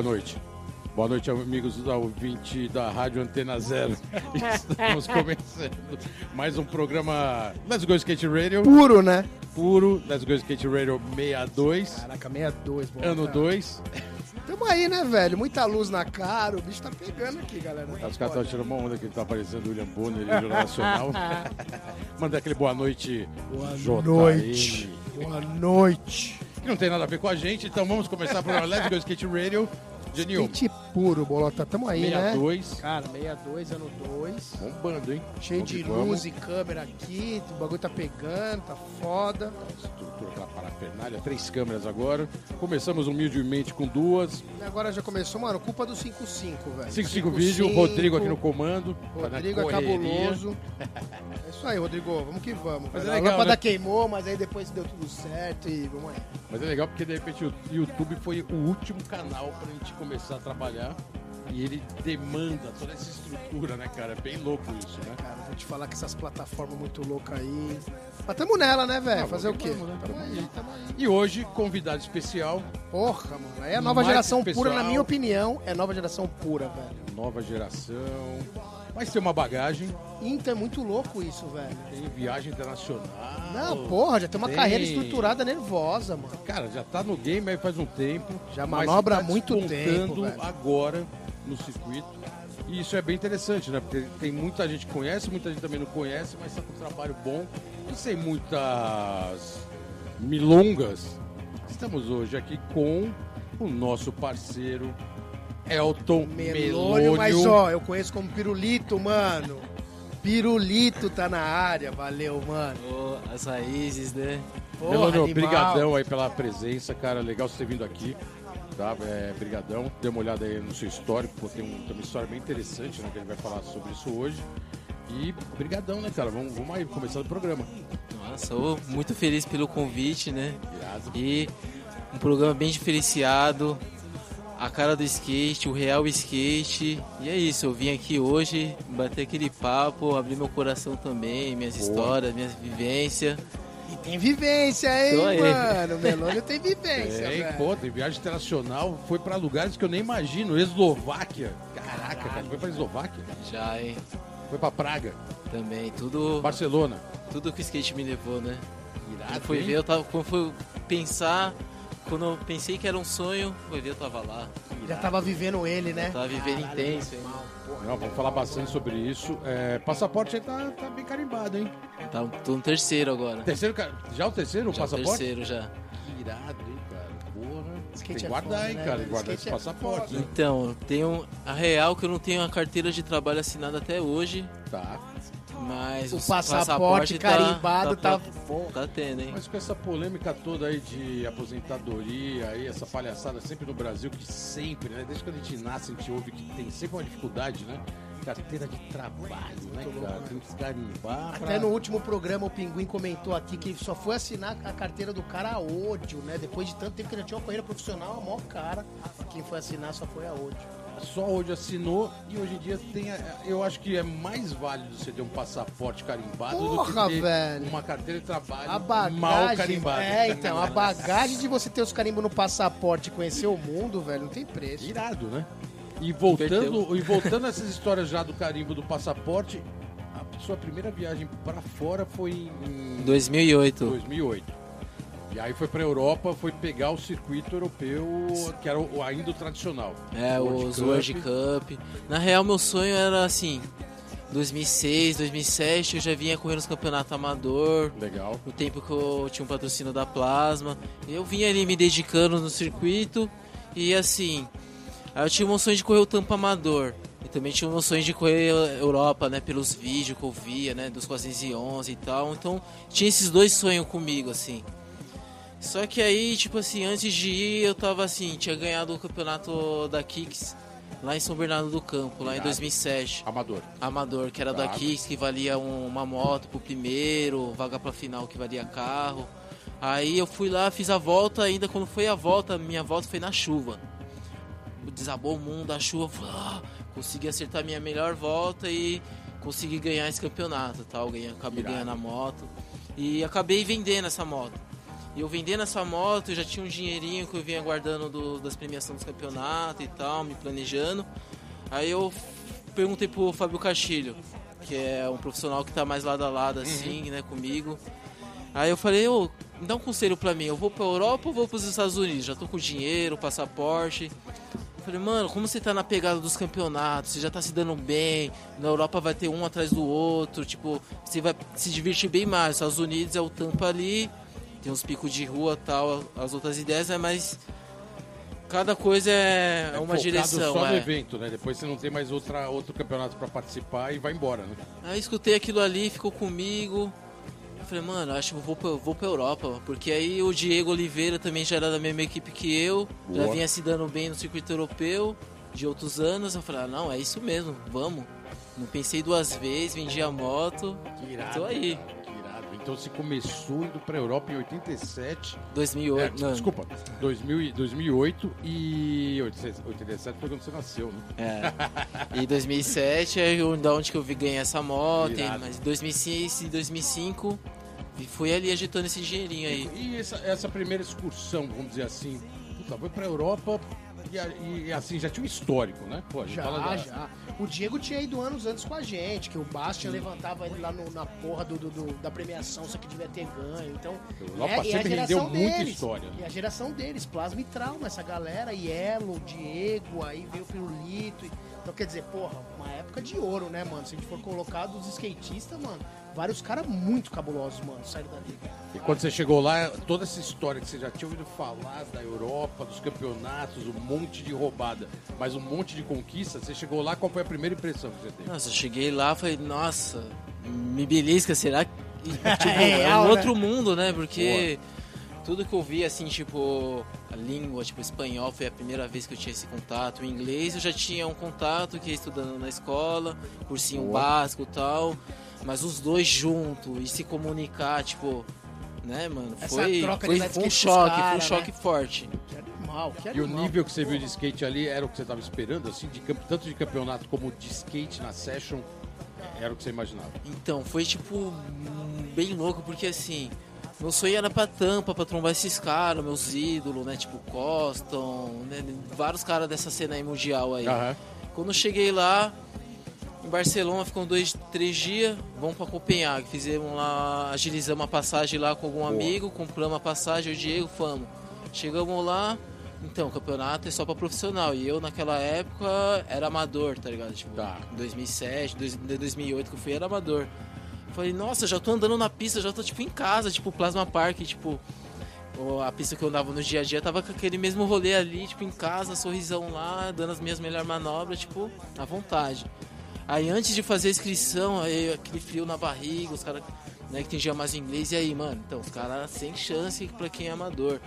Boa noite. Boa noite, amigos da ouvinte da Rádio Antena Zero. Estamos começando mais um programa Let's Go Skate Radio. Puro, né? Puro, Let's Go Skate Radio 62. Caraca, 62, bom, Ano cara. 2. Tamo aí, né, velho? Muita luz na cara, o bicho tá pegando aqui, galera. Tá Os caras estão tirando uma onda que ele tá aparecendo o William Bonner e o Jornal Nacional. Manda aquele boa noite, Boa noite. Boa noite. Que não tem nada a ver com a gente, então vamos começar o programa Let's Go Skate Radio. Genil, Skate puro, bolota. Tamo aí, né? 62. Cara, 62, ano 2. Bombando, hein? Cheio Vamos de luz e câmera aqui, o bagulho tá pegando, tá foda. Estrutura aquela parafernália, três câmeras agora. Começamos humildemente com duas. E agora já começou, mano, culpa do 55, velho. 5-5 vídeo, Rodrigo aqui no comando. Rodrigo é cabuloso. É isso aí, Rodrigo, vamos que vamos. Mas velho. é legal, a lâmpada né? queimou, mas aí depois deu tudo certo e vamos aí. Mas é legal porque de repente o YouTube foi o último canal pra gente começar a trabalhar. E ele demanda toda essa estrutura, né, cara? É bem louco isso, né? Cara, vou te falar que essas plataformas muito loucas aí. Mas tamo nela, né, velho? Fazer o quê? vamos, né? Tamo Tamo aí, tamo aí. E hoje, convidado especial, Porra, mano. É a nova geração pura, na minha opinião, é nova geração pura, velho. nova geração. Mas tem uma bagagem, Inter é muito louco isso, velho. tem viagem internacional. Não, porra, já tem uma tem. carreira estruturada nervosa, mano. Cara, já tá no game aí faz um tempo. Já manobra tá muito tempo, velho. agora no circuito. E isso é bem interessante, né? Porque tem muita gente que conhece, muita gente também não conhece, mas tá com um trabalho bom e sem muitas milongas. Estamos hoje aqui com o nosso parceiro Elton Melônio, Melônio. mas ó, eu conheço como Pirulito, mano. Pirulito tá na área, valeu, mano. Ô, as raízes, né? Porra, Melônio, animal. brigadão aí pela presença, cara. Legal você ter vindo aqui. Tá? É, brigadão. Dê uma olhada aí no seu histórico, porque tem, um- tem uma história bem interessante, né? Que a gente vai falar sobre isso hoje. E brigadão, né, cara? Vamos, vamos aí, começar o programa. Nossa, muito feliz pelo convite, né? Irado. E um programa bem diferenciado. A cara do skate, o real skate. E é isso, eu vim aqui hoje bater aquele papo, abrir meu coração também, minhas Boa. histórias, minhas vivências. E tem vivência, hein, mano? O Melônio tem vivência, É, velho. pô, tem viagem internacional, foi pra lugares que eu nem imagino. Eslováquia. Caraca, cara, foi pra Eslováquia? Já, hein? Foi pra Praga, Também, tudo, Barcelona. tudo que o skate me levou, né? Irado, foi ver, eu tava. Quando foi pensar, quando eu pensei que era um sonho, foi ver, eu tava lá. Já tava vivendo ele, né? Tava vivendo Caralho, intenso, hein? Não, vamos falar bastante sobre isso. É, passaporte aí tá, tá bem carimbado, hein? Tá, tô no terceiro agora. Terceiro, ca- já o terceiro, o Já o passaporte? terceiro já. Que irado, hein, cara? Porra. Skate tem que é guardar, foda, hein, né, cara? Guardar Skate esse é passaporte, né? Então, tenho a real que eu não tenho a carteira de trabalho assinada até hoje, Tá. Mas O os passaporte carimbado tá- tá, tendo, hein? Mas com essa polêmica toda aí de aposentadoria, aí, essa palhaçada sempre no Brasil, que sempre, né? Desde que a gente nasce, a gente ouve que tem sempre uma dificuldade, né? Carteira de trabalho, né, cara? Tem que carimbar. Até pra- no último programa o Pinguim comentou aqui que só foi assinar a carteira do cara a ódio, né? Depois de tanto tempo que ele já tinha uma carreira profissional, a maior cara. Quem foi assinar só foi a ódio. Só hoje assinou e hoje em dia tem. a- Eu acho que é mais válido você ter um passaporte carimbado Porra, do que ter velho. uma carteira de trabalho A bagagem. mal carimbada. É, então, a bagagem de você ter os carimbos no passaporte e conhecer o mundo, velho, não tem preço. Irado, né? E voltando, e voltando a essas histórias já do carimbo do passaporte, a sua primeira viagem pra fora foi em 2008. 2008. E aí foi pra Europa, foi pegar o circuito europeu, que era o, ainda o tradicional. É, os World Cup. Na real, meu sonho era assim: 2006, 2007, eu já vinha correndo nos campeonatos amador. Legal. No tempo que eu tinha um patrocínio da Plasma. Eu vinha ali me dedicando no circuito. E assim, aí eu tinha um sonho de correr o tampo amador. E também tinha um sonho de correr a Europa, né? Pelos vídeos que eu via, né? Dos 411 e tal. Então, tinha esses dois sonhos comigo, assim. Só que aí, tipo assim, antes de ir, eu tava assim, tinha ganhado o campeonato da Kicks lá em São Bernardo do Campo, lá em Irado. 2007. Amador. Amador, que era da. Kicks, que valia um- uma moto pro primeiro, vaga pra final que valia carro. Aí eu fui lá, fiz a volta, ainda quando foi a volta, minha volta foi na chuva. Desabou o mundo, a chuva, falei, ah, consegui acertar minha melhor volta e consegui ganhar esse campeonato, tal, ganhei, acabei Irado. ganhando a moto. E acabei vendendo essa moto. E eu vendendo essa moto, eu já tinha um dinheirinho que eu vinha guardando do- das premiações do campeonato e tal, me planejando. Aí eu perguntei pro Fábio Castilho, que é um profissional que tá mais lado a lado assim, né, comigo. Aí eu falei, ô, me dá um conselho pra mim, eu vou pra Europa ou vou pros Estados Unidos? Já tô com dinheiro, passaporte. Eu falei, mano, como você tá na pegada dos campeonatos, você já tá se dando bem, na Europa vai ter um atrás do outro, tipo, você vai se divertir bem mais. Estados Unidos é o tampa ali, tem uns picos de rua tal, as outras ideias, né, mas cada coisa é, É uma focado direção. só no é. evento, né? Depois você não tem mais outra, outro campeonato pra participar e vai embora, né? Aí escutei aquilo ali, ficou comigo. Eu falei, mano, acho que eu vou pra, vou pra Europa. Porque aí o Diego Oliveira também já era da mesma equipe que eu. Já Boa. vinha se dando bem no circuito europeu de outros anos. Eu falei, ah, não, é isso mesmo, vamos. Não pensei duas vezes, vendi a moto. Que irado. Tô aí. Irado. Então você começou indo pra Europa em 87. 2008, É, não, desculpa, 2000, e- 2008 e 87 foi quando você nasceu, né? É. E 2007 é da onde que eu vi ganhar essa moto. e- Irado. Mas 2006 e 2005 vi- fui ali agitando esse dinheirinho aí. E essa, essa primeira excursão, vamos dizer assim, puta, foi pra Europa e, a- e, assim, já tinha um histórico, né? Pô, a gente Já, fala da- já. O Diego tinha ido anos antes com a gente, que o Bastian levantava ele lá no- na porra do, do- do- da premiação, só que devia ter ganho. Então, Europa é- e a geração deles. história, né? E a geração deles, Plasma e Trauma, essa galera, Yelo, Diego, aí veio o Pirulito. e- Então, quer dizer, porra, uma época de ouro, né, mano? Se a gente for colocar dos skatistas, mano, vários caras muito cabulosos, mano, saíram dali. E quando você chegou lá, toda essa história que você já tinha ouvido falar da Europa, dos campeonatos, um monte de roubada, mas um monte de conquista, você chegou lá, qual foi a primeira impressão que você teve? Nossa, eu cheguei lá e falei, nossa, me belisca, será que. Tipo, É é, um né? outro mundo, né? Porque tudo que eu vi, assim, tipo, a língua, tipo, espanhol foi a primeira vez que eu tinha esse contato. O inglês eu já tinha um contato, que ia estudando na escola, cursinho Boa. básico e tal. Mas os dois juntos e se comunicar, tipo, né, mano? Foi, foi, foi um choque, foi um cara, choque né? forte. Que animal, que E o nível que você viu de skate ali era o que você estava esperando, assim, de, tanto de campeonato como de skate na session, era o que você imaginava. Então, foi tipo bem louco, porque assim, meu sonho era pra tampa, pra trombar esses caras, meus ídolos, né? Tipo Coston, né? Vários caras dessa cena aí mundial aí. Aham. Quando eu cheguei lá, em Barcelona, ficam dois, três dias, vamos pra Copenhague. Fizemos lá, agilizamos a passagem lá com algum Boa. amigo, compramos a passagem, o Diego, fomos. Chegamos lá, então, o campeonato é só pra profissional. E eu, naquela época, era amador, tá ligado? Tipo, Tá. em 2007, dois- de 2008 que eu fui, era amador. Falei, nossa, já tô andando na pista, já tô, tipo, em casa, tipo, Plasma Park, tipo... A pista que eu andava no dia a dia tava com aquele mesmo rolê ali, tipo, em casa, sorrisão lá, dando as minhas melhores manobras, tipo, à vontade. Aí antes de fazer a inscrição, aí aquele frio na barriga, os caras né, que entendiam mais inglês, e aí, mano, então, os caras sem chance pra quem é amador.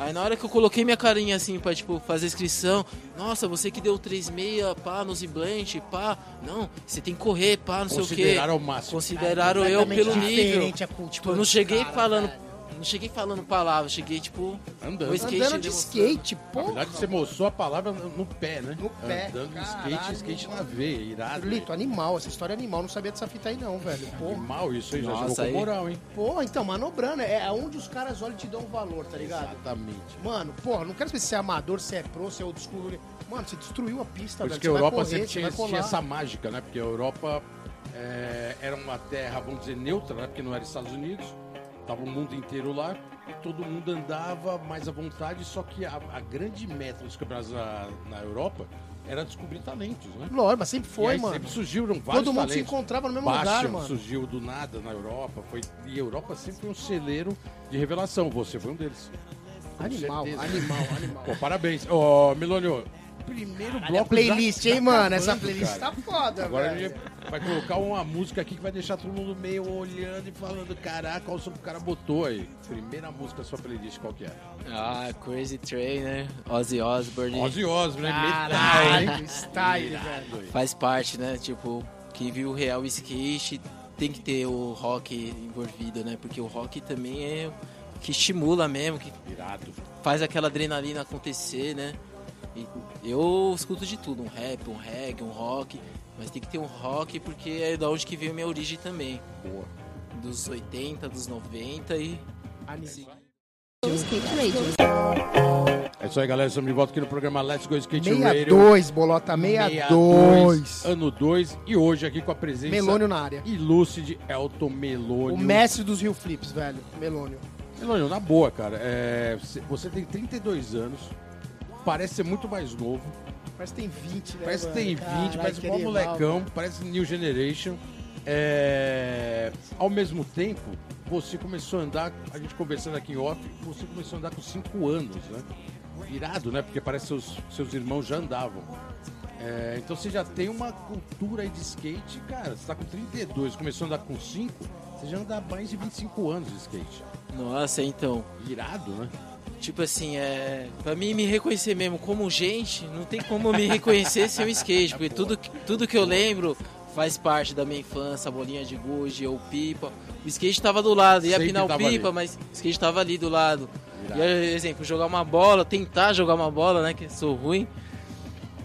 Aí na hora que eu coloquei minha carinha assim pra, tipo, fazer a inscrição, nossa, você que deu 3,6, pá, no Zimblant, pá, não, você tem que correr, pá, não sei o quê. Consideraram ao máximo. Consideraram eu Completamente pelo nível. diferente a cultura Tipo, eu não cheguei caras, falando. Não cheguei falando palavras, cheguei, tipo, Andando. o skate Andando de skate, Na porra. verdade, você mostrou a palavra no pé, né? No pé. Andando de Caralho, skate, skate na veia, irado. Lito, animal, essa história é animal, não sabia dessa fita aí não, velho. Porra. Mal isso aí, já Nossa, jogou com aí- moral, hein? Porra, então, manobrando, é onde os caras olham e te dão valor, tá ligado? Exatamente. Mano, porra, não quero saber se é amador, se é pro, se é old school. Mano, você destruiu a pista, Por velho. isso que você a Europa correr, sempre você tinha, tinha essa mágica, né? Porque a Europa é, era uma terra, vamos dizer, neutra, né? Porque não era Estados Unidos. Tava o mundo inteiro lá. E todo mundo andava mais à vontade. Só que a, a grande meta dos campeonatos na, na Europa era descobrir talentos, né? Lógico, mas sempre foi, mano. sempre surgiram vários Todo mundo se talentos. encontrava no mesmo lugar, mano. surgiu do nada na Europa. Foi, e a Europa sempre foi um celeiro de revelação. Você foi um deles. Com Animal, certeza. animal, animal. Pô, parabéns. Ô, Milônio, primeiro Olha a bloco playlist, já- hein, já mano? Essa playlist cara. tá foda, Agora a velho. gente vai colocar uma música aqui que vai deixar todo mundo meio olhando e falando, caraca, qual som que o cara botou aí. Primeira música da sua playlist, qual que é? Ah, Crazy Trainer, Ozzy Osbourne. Ozzy Osbourne, né? Metal, Caralho, hein? style, velho. faz parte, né? Tipo, quem viu o real skate tem que ter o rock envolvido, né? Porque o rock também é o que estimula mesmo, que Irado. faz aquela adrenalina acontecer, né? E eu escuto de tudo, um rap, um reggae, um rock, mas tem que ter um rock porque é da onde que veio minha origem também, Boa. dos 80, dos 90 e. É isso aí, galera. Estamos de volta aqui no programa Let's Go Skate Radio. 62, bolota 62. Ano 2. E hoje aqui com a presença Melônio na área. ilustre de Elton Melônio. O mestre dos Rio Flips, velho. Melônio. Melônio, na boa, cara. é, você tem 32 anos. Parece ser muito mais novo. Parece que tem 20, né? Parece que tem 20, Caralho, parece um bom animal, molecão, parece New Generation. É, Ao mesmo tempo, você começou a andar, a gente conversando aqui em off, você começou a andar com 5 anos, né? Irado, né? Porque parece que seus, seus irmãos já andavam. É, então você já tem uma cultura aí de skate, cara. Você tá com 32, começou a andar com 5, você já anda há mais de 25 anos de skate. Nossa, então. Irado, né? Tipo assim, é. Pra mim me reconhecer mesmo como gente, não tem como me reconhecer sem o skate, porque tudo, que- tudo que eu lembro faz parte da minha infância, a bolinha de gude, ou pipa. O skate tava do lado, ia Sempre pinar o pipa, ali. mas o skate tava ali do lado. Irado. E exemplo, jogar uma bola, tentar jogar uma bola, né? Que sou ruim.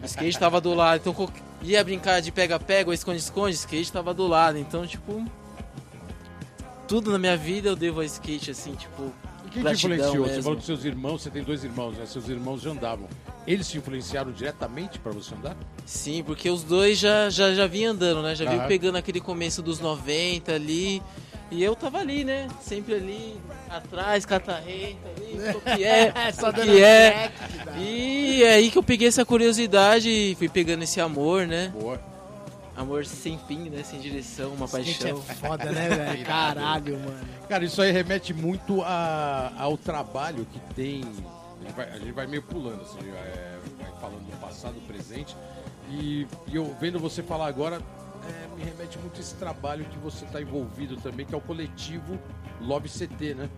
O skate tava do lado, então ia brincar de pega-pega ou esconde-esconde, o skate tava do lado. Então, tipo. Tudo na minha vida eu devo ao skate, assim, tipo. Quem te influenciou? Você mesmo. falou que seus irmãos, você tem dois irmãos, né? Seus irmãos já andavam. Eles te influenciaram diretamente pra você andar? Sim, porque os dois já, já, já vinham andando, né? Já Aham. vinham pegando aquele começo dos 90 ali. E eu tava ali, né? Sempre ali, atrás, catarreta ali, o que é, Só o que é. E é aí que eu peguei essa curiosidade e fui pegando esse amor, né? Boa. Amor sem fim, né? Sem direção, uma Skate paixão. é foda, né, velho? Caralho, mano. Cara, isso aí remete muito a- ao trabalho que tem. A gente vai, a gente vai meio pulando, assim, é, vai falando do passado, do presente. E, e eu vendo você falar agora, é, me remete muito a esse trabalho que você está envolvido também, que é o coletivo Love CT, né?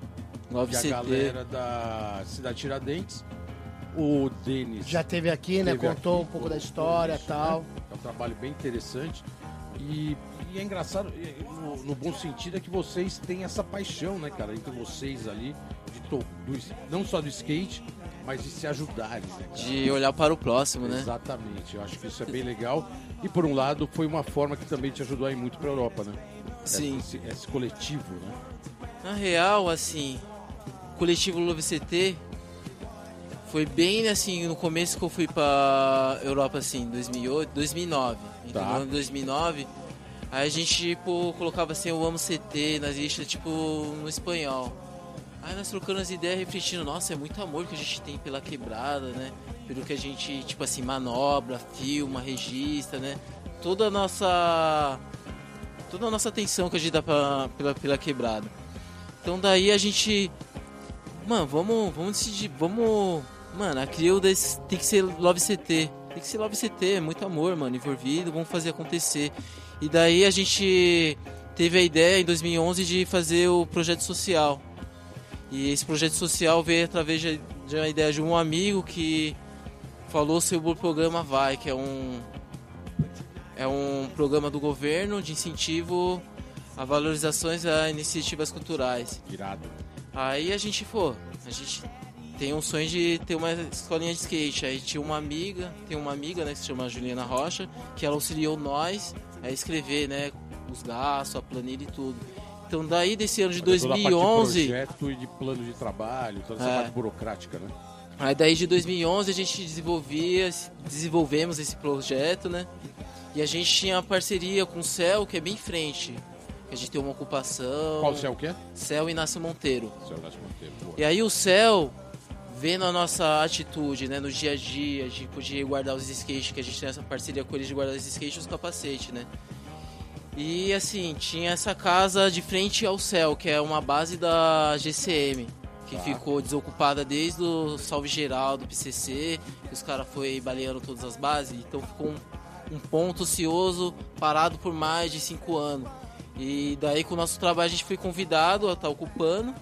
Love que é CT. a galera da Cidade Tiradentes. O Denis. Já teve aqui, né? Teve Contou aqui, um pouco da história e isso, tal. né? É um trabalho bem interessante. E, e é engraçado, no, no bom sentido, é que vocês têm essa paixão, né, cara, entre vocês ali, de to- do não só do skate, mas de se ajudarem, né? De olhar para o próximo, né? Exatamente, eu acho que isso é bem legal. E por um lado, foi uma forma que também te ajudou a ir muito pra Europa, né? Sim. Esse, esse coletivo, né? Na real, assim, o coletivo Love CT foi bem assim no começo que eu fui pra Europa assim, 2008, 2009. Então, Tá. no ano de 2009, aí a gente tipo colocava assim, eu amo CT nas listas tipo no espanhol. Aí nós trocando as ideias, refletindo, nossa, é muito amor que a gente tem pela quebrada, né? Pelo que a gente, tipo assim, manobra, filma, registra, né? Toda a nossa toda a nossa atenção que a gente dá pra, pela, pela quebrada. Então daí a gente. Mano, vamos, vamos decidir. Vamos. Mano, a Crio desse- tem que ser Love CT. Tem que ser Love CT, é muito amor, mano, envolvido, vamos fazer acontecer. E daí a gente teve a ideia em 2011 de fazer o projeto social. E esse projeto social veio através de, de uma ideia de um amigo que falou sobre o programa Vai, que é um é um programa do governo de incentivo a valorizações a iniciativas culturais. Irado. Aí a gente, pô, a gente tem um sonho de ter uma escolinha de skate. Aí tinha uma amiga, tem uma amiga, né, que se chama Juliana Rocha, que ela auxiliou nós a escrever, né, os gastos, a planilha e tudo. Então daí desse ano de Toda a parte de 2011, projeto e de plano de trabalho, toda essa É. parte burocrática, né? Aí daí de 2011 a gente desenvolvia, desenvolvemos esse projeto, né? E a gente tinha uma parceria com o Céu, que é bem em frente. A gente tem uma ocupação. Qual céu que é? Céu Inácio Monteiro. Céu Nácio Monteiro. Boa. E aí o Céu, vendo a nossa atitude, né, no dia a dia, tipo, de guardar os skates, que a gente tem essa parceria com eles de guardar os skates e os capacetes, né? E assim, tinha essa casa de frente ao céu, que é uma base da GCM, que Tá. ficou desocupada desde o Salve Geral do PCC, que os caras foi baleando todas as bases, então ficou um, um ponto ocioso parado por mais de cinco anos. E daí com o nosso trabalho a gente foi convidado a estar ocupando.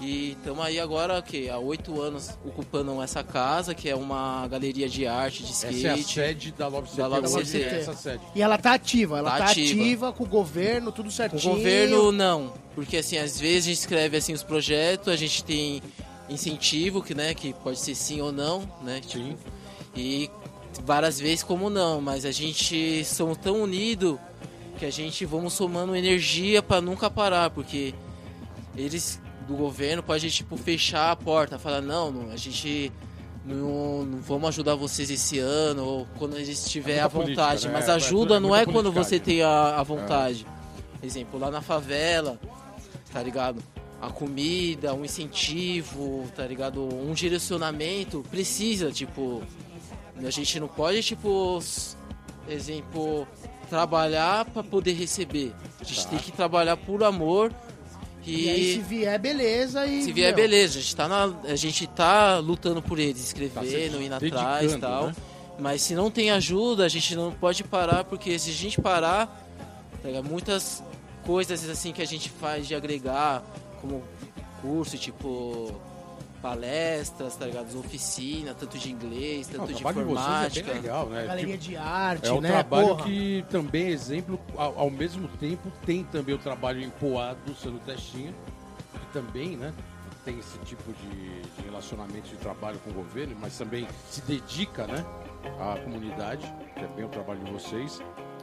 E estamos aí agora, o quê? Há oito anos ocupando essa casa, que é uma galeria de arte, de skate. Essa é a sede da Love CT. Da Love CT. é essa sede. E ela tá ativa, ela Tá tá, ativa. ativa. com o governo, tudo Com certinho. o governo, não. Porque, assim, às vezes a gente escreve, assim, os projetos, a gente tem incentivo, que, né, que pode ser sim ou não, né? tipo, Sim. E várias vezes como não, mas a gente somos tão unidos que a gente vamos somando energia para nunca parar, porque eles do governo pode, tipo, fechar a porta, falar, não, não, a gente não, não vamos ajudar vocês esse ano, ou quando a gente tiver É a muita política, vontade. né? Mas É, ajuda é não é quando você tem a, a vontade. Exemplo, lá na favela, tá ligado? A comida, um incentivo, tá ligado? Um direcionamento precisa, tipo. A gente não pode, tipo, exemplo, trabalhar para poder receber. A gente Tá. tem que trabalhar por amor e, E aí, se vier, beleza. E, se vier, meu, beleza. A gente tá, na, a gente tá lutando por eles, escrevendo, se indo atrás e dedicando, tal. né? Mas se não tem ajuda, a gente não pode parar, porque se a gente parar, tá muitas coisas assim que a gente faz de agregar, como curso, tipo palestras, tá ligado? Oficina, tanto de inglês, Não, tanto o de de é informática. bem legal, né? Galeria Tipo, de arte, É um né? trabalho Porra. que também é exemplo, ao, ao mesmo tempo, tem também o trabalho em Poado, sendo testinha, que também, né, tem esse tipo de, de relacionamento de trabalho com o governo, mas também se dedica, né, à comunidade, que é bem o trabalho de vocês.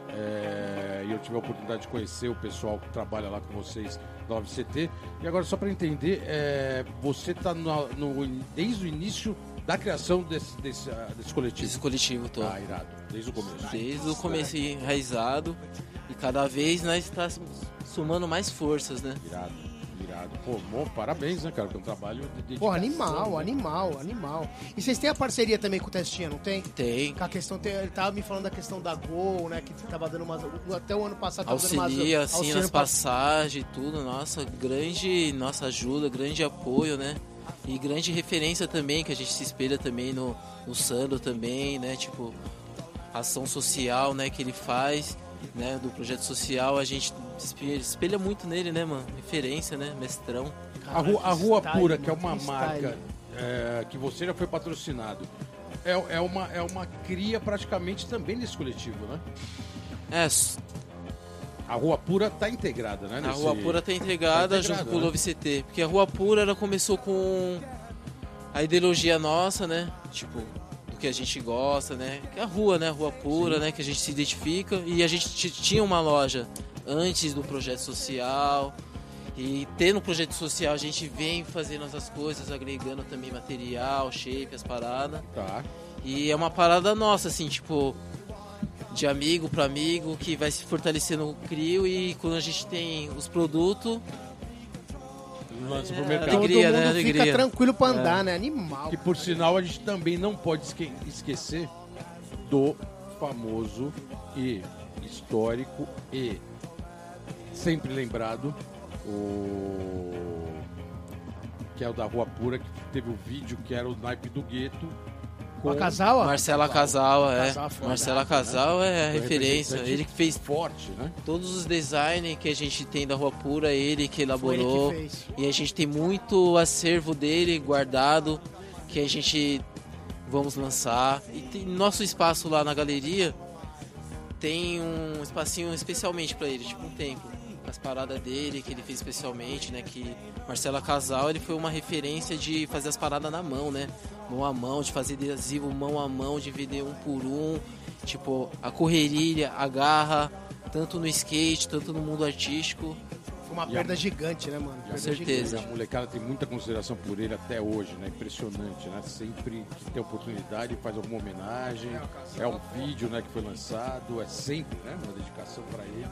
É, e eu tive a oportunidade de conhecer o pessoal que trabalha lá com vocês da OVCT. E agora, só para entender, é, você está desde o início da criação desse, desse, ah, desse coletivo. Esse coletivo todo. Ah, irado. Desde o começo. Desde o começo enraizado. E cada vez nós está somando mais forças, né? Irado, irado. Pô, bom, parabéns, né, cara? Que é um trabalho de dedicação. Porra, animal, né? animal, animal. E vocês têm a parceria também com o Testinha, não tem? Tem. Com a questão, tem- ele tava me falando da questão da Gol, né? Que tava dando umas. Até o ano passado tava dando umas. Auxilia, assim, nas passagens e tudo. Nossa, grande nossa ajuda, grande apoio, né? E grande referência também, que a gente se espelha também no, no Sandro também, né? Tipo, ação social, né, que ele faz, né? Do projeto social, a gente se espelha, muito nele, né, mano? Referência, né? Mestrão. A Rua, a Rua Style, Pura, que é uma que marca style. é, que você já foi patrocinado, é, é, uma, é uma cria praticamente também nesse coletivo, né? É, A Rua Pura tá integrada, né? a nesse- Rua Pura tá integrada Tá junto integrado, com o né? Love CT. Porque a Rua Pura, ela começou com a ideologia nossa, né? Tipo, do que a gente gosta, né? Que é a rua, né? A Rua Pura, né? Que a gente se identifica. E a gente tinha uma loja antes do projeto social. E tendo o projeto social, a gente vem fazendo essas coisas, agregando também material, shape, as paradas. Tá. E é uma parada nossa, assim, tipo, de amigo para amigo, que vai se fortalecendo o CRIO e quando a gente tem os produtos, Lança pro É, mercado. Todo Alegria, mundo né? fica Alegria. tranquilo pra andar, né? Animal. Que por sinal a gente também não pode esque- esquecer do famoso e histórico e sempre lembrado o que é o da Rua Pura que teve o vídeo que era o naipe do gueto Com a casal, ó. Marcela Casal, é. Casal. Marcela Casal é a referência. Ele que fez forte, né? todos os designs que a gente tem da Rua Pura, ele que Foi ele elaborou. que fez. E a gente tem muito acervo dele guardado que a gente vamos lançar. E tem nosso espaço lá na galeria tem um espacinho especialmente para ele, tipo um templo. As paradas dele que ele fez especialmente, né? Que Marcela Casal ele foi uma referência de fazer as paradas na mão, né? Mão a mão, de fazer adesivo mão a mão, de vender um por um. Tipo, a correria, a garra, tanto no skate, tanto no mundo artístico. Foi uma E perda a- gigante, né, mano? Perda certeza. A molecada tem muita consideração por ele até hoje, né? Impressionante, né? Sempre que tem oportunidade faz alguma homenagem. É um vídeo, né, que foi lançado, é sempre, né, uma dedicação para ele.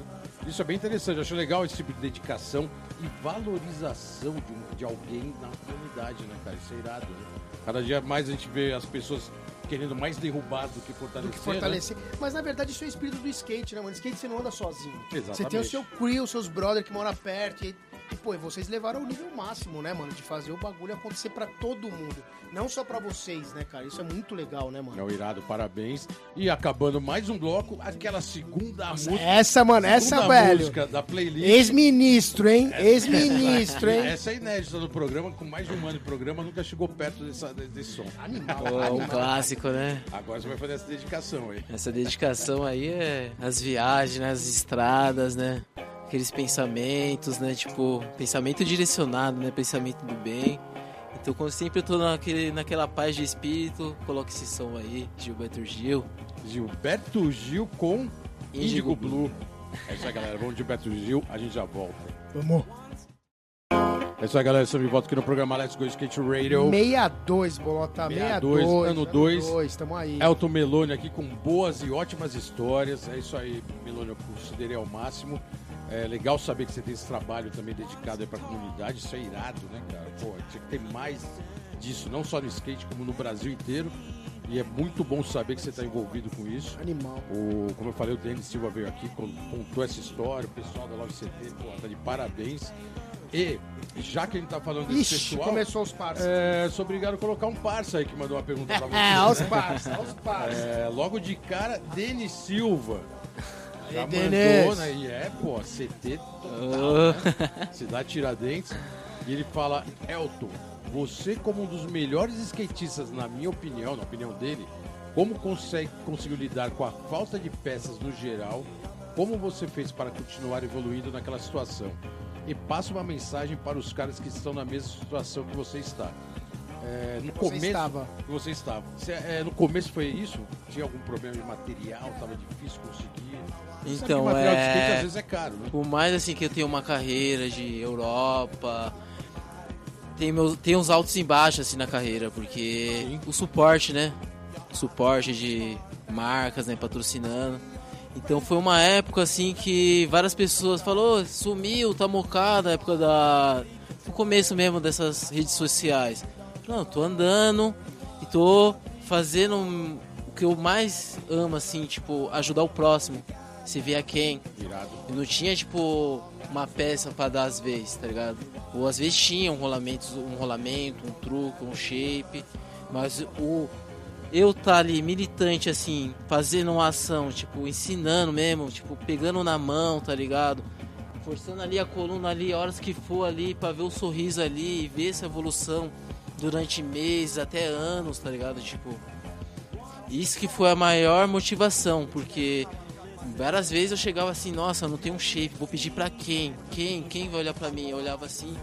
Isso é bem interessante, acho legal esse tipo de dedicação e valorização de, um- de alguém na comunidade, né, cara? Isso é irado, né? Cada dia mais a gente vê as pessoas querendo mais derrubar do que do fortalecer. que fortalecer. Mas na verdade isso é o espírito do skate, né, mano? Skate você não anda sozinho. Você Exatamente. tem o seu crew, os seus brothers que moram perto. E, e, pô, vocês levaram ao nível máximo, né, mano? De fazer o bagulho acontecer pra todo mundo. Não só pra vocês, né, cara? Isso é muito legal, né, É mano? o irado, parabéns. E acabando mais um bloco, aquela segunda música. Essa, mano, essa, velho. música da playlist. Ex-ministro, hein? Ex-ministro, hein? Essa é inédita do programa, com mais de um ano de programa, nunca chegou perto dessa, desse som. Animal, Pô, um clássico, né? Agora você vai fazer essa dedicação aí. Essa dedicação aí é as viagens, as estradas, né? Aqueles pensamentos, né? Tipo, pensamento direcionado, né? Pensamento do bem. Então, como sempre eu tô naquele, naquela paz de espírito, coloque esse som aí, Gilberto Gil. Gilberto Gil com Índigo Índigo Blue. É isso aí, galera. Vamos de Gilberto Gil, a gente já volta. Vamos. É isso aí, galera. Estamos de volta aqui no programa Let's Go Skate Radio. 62, Bolota. 62, 62. ano dois. 2, tamo aí. Elton Meloni aqui com boas e ótimas histórias. É isso aí, Meloni, eu considerei ao máximo. É legal saber que você tem esse trabalho também dedicado aí pra comunidade. Isso é irado, né, cara? Pô, tinha que ter mais disso, não só no skate, como no Brasil inteiro. E é muito bom saber que você está envolvido com isso. Animal. O, como eu falei, o Denis Silva veio aqui, con- contou essa história, o pessoal da Love CT, pô, tá de parabéns. E, já que a gente tá falando desse Ixi, pessoal, começou os parça. é, sou obrigado a colocar um parça aí que mandou uma pergunta pra você. É, aos parça, aos parça. É, logo de cara, Denis Silva. Já mandou, né? E é, pô, CT total, né? Cidade Tiradentes. E ele fala, Elton, você como um dos melhores skatistas, na minha opinião, na opinião dele, como consegue, conseguiu lidar com a falta de peças no geral? Como você fez para continuar evoluindo naquela situação? E passa uma mensagem para os caras que estão na mesma situação que você está. É, no Você começo, estava. que você estava. Você, é, no começo foi isso? Tinha algum problema de material? Tava difícil conseguir? Então, de skate às é. vezes é caro, né? Por mais assim que eu tenho uma carreira de Europa, tem, meus, tem uns altos e baixos assim na carreira, porque Sim. o suporte, né? O suporte de marcas, né, patrocinando. Então foi uma época assim que várias pessoas falou, sumiu, tá mocado, a época da no começo mesmo dessas redes sociais. Não, tô andando e tô fazendo o que eu mais amo assim, tipo, ajudar o próximo. Se vê a quem, Irado. e não tinha, tipo, uma peça pra dar às vezes, tá ligado? Ou às vezes tinha um rolamento, um rolamento, um truque, um shape, mas o eu tá ali militante assim, fazendo uma ação, tipo, ensinando mesmo, tipo, pegando na mão, tá ligado? Forçando ali a coluna ali, horas que for ali pra ver o sorriso ali e ver essa evolução durante meses, até anos, tá ligado? Tipo, isso que foi a maior motivação, porque várias vezes eu chegava assim, nossa, não tenho um shape, vou pedir pra quem? Quem? Quem vai olhar pra mim? Eu olhava assim,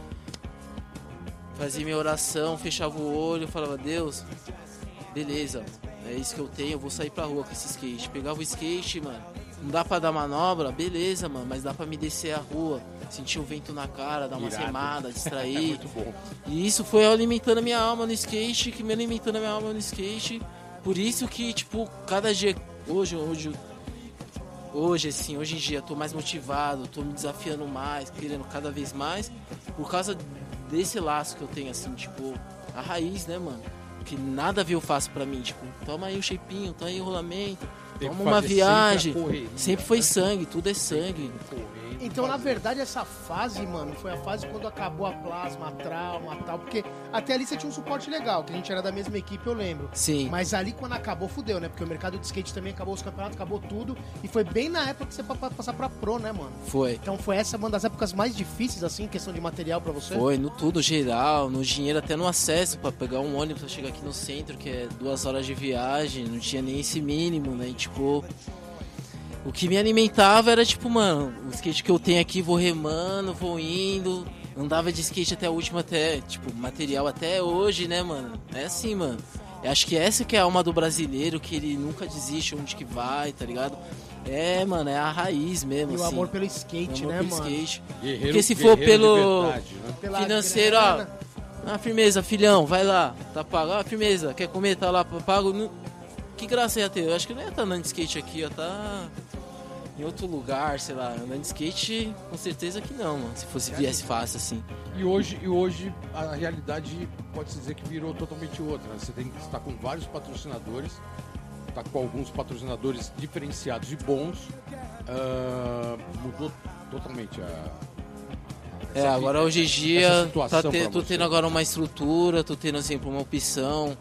fazia minha oração, fechava o olho, falava, Deus, beleza, é isso que eu tenho, eu vou sair pra rua com esse skate. Pegava o skate, mano, não dá pra dar manobra? Beleza, mano, mas dá pra me descer a rua, sentir o vento na cara, dar uma Irado. remada, É distrair. bom. E isso foi alimentando a minha alma no skate, que me alimentando a minha alma no skate. Por isso que, tipo, cada dia. Hoje, hoje. Hoje, assim, hoje em dia, eu tô mais motivado, tô me desafiando mais, querendo cada vez mais, por causa desse laço que eu tenho, assim, tipo, a raiz, né, mano? Que nada veio fácil pra mim, tipo, toma aí o shapinho, toma aí o rolamento, toma uma fazer sempre viagem. correria, Sempre foi sangue, tudo é sangue. Correndo, Então, na verdade, essa fase, mano, foi a fase quando acabou a plasma, a trauma e tal. Porque até ali você tinha um suporte legal, que a gente era da mesma equipe, eu lembro. Sim. Mas ali quando acabou, fudeu, né? Porque o mercado de skate também acabou os campeonatos, acabou tudo. E foi bem na época que você pa- pa- passar pra pro, né, mano? Foi. Então foi essa uma das épocas mais difíceis, assim, em questão de material pra você? Foi, no tudo geral, no dinheiro, até no acesso pra pegar um ônibus pra chegar aqui no centro, que é duas horas de viagem, não tinha nem esse mínimo, né? E, tipo, o que me alimentava era tipo, mano, o skate que eu tenho aqui, vou remando, vou indo. Andava de skate até a última, até, tipo, material até hoje, né, mano? É assim, mano. Eu acho que essa que é a alma do brasileiro, que ele nunca desiste onde que vai, tá ligado? É, mano, é a raiz mesmo, E o assim. amor pelo O skate, amor né, pelo mano? skate. Guerreiro- Porque se for pelo- verdade, né? Financeiro, ó. Ah, firmeza, filhão, vai lá. Tá pago. Ah, firmeza, quer comer? Tá lá, pago. Que graça ia ter? Eu acho que não ia estar andando de skate aqui, ia tá em outro lugar, sei lá. Andando de skate, com certeza que não, mano. Se fosse viesse fácil assim. E hoje, e hoje a realidade pode-se dizer que virou totalmente outra. né? Você tem que estar com vários patrocinadores, tá com alguns patrocinadores diferenciados e bons. Ah, mudou totalmente a. É, agora hoje em dia tá te- tô tendo agora uma estrutura, tô tendo sempre uma opção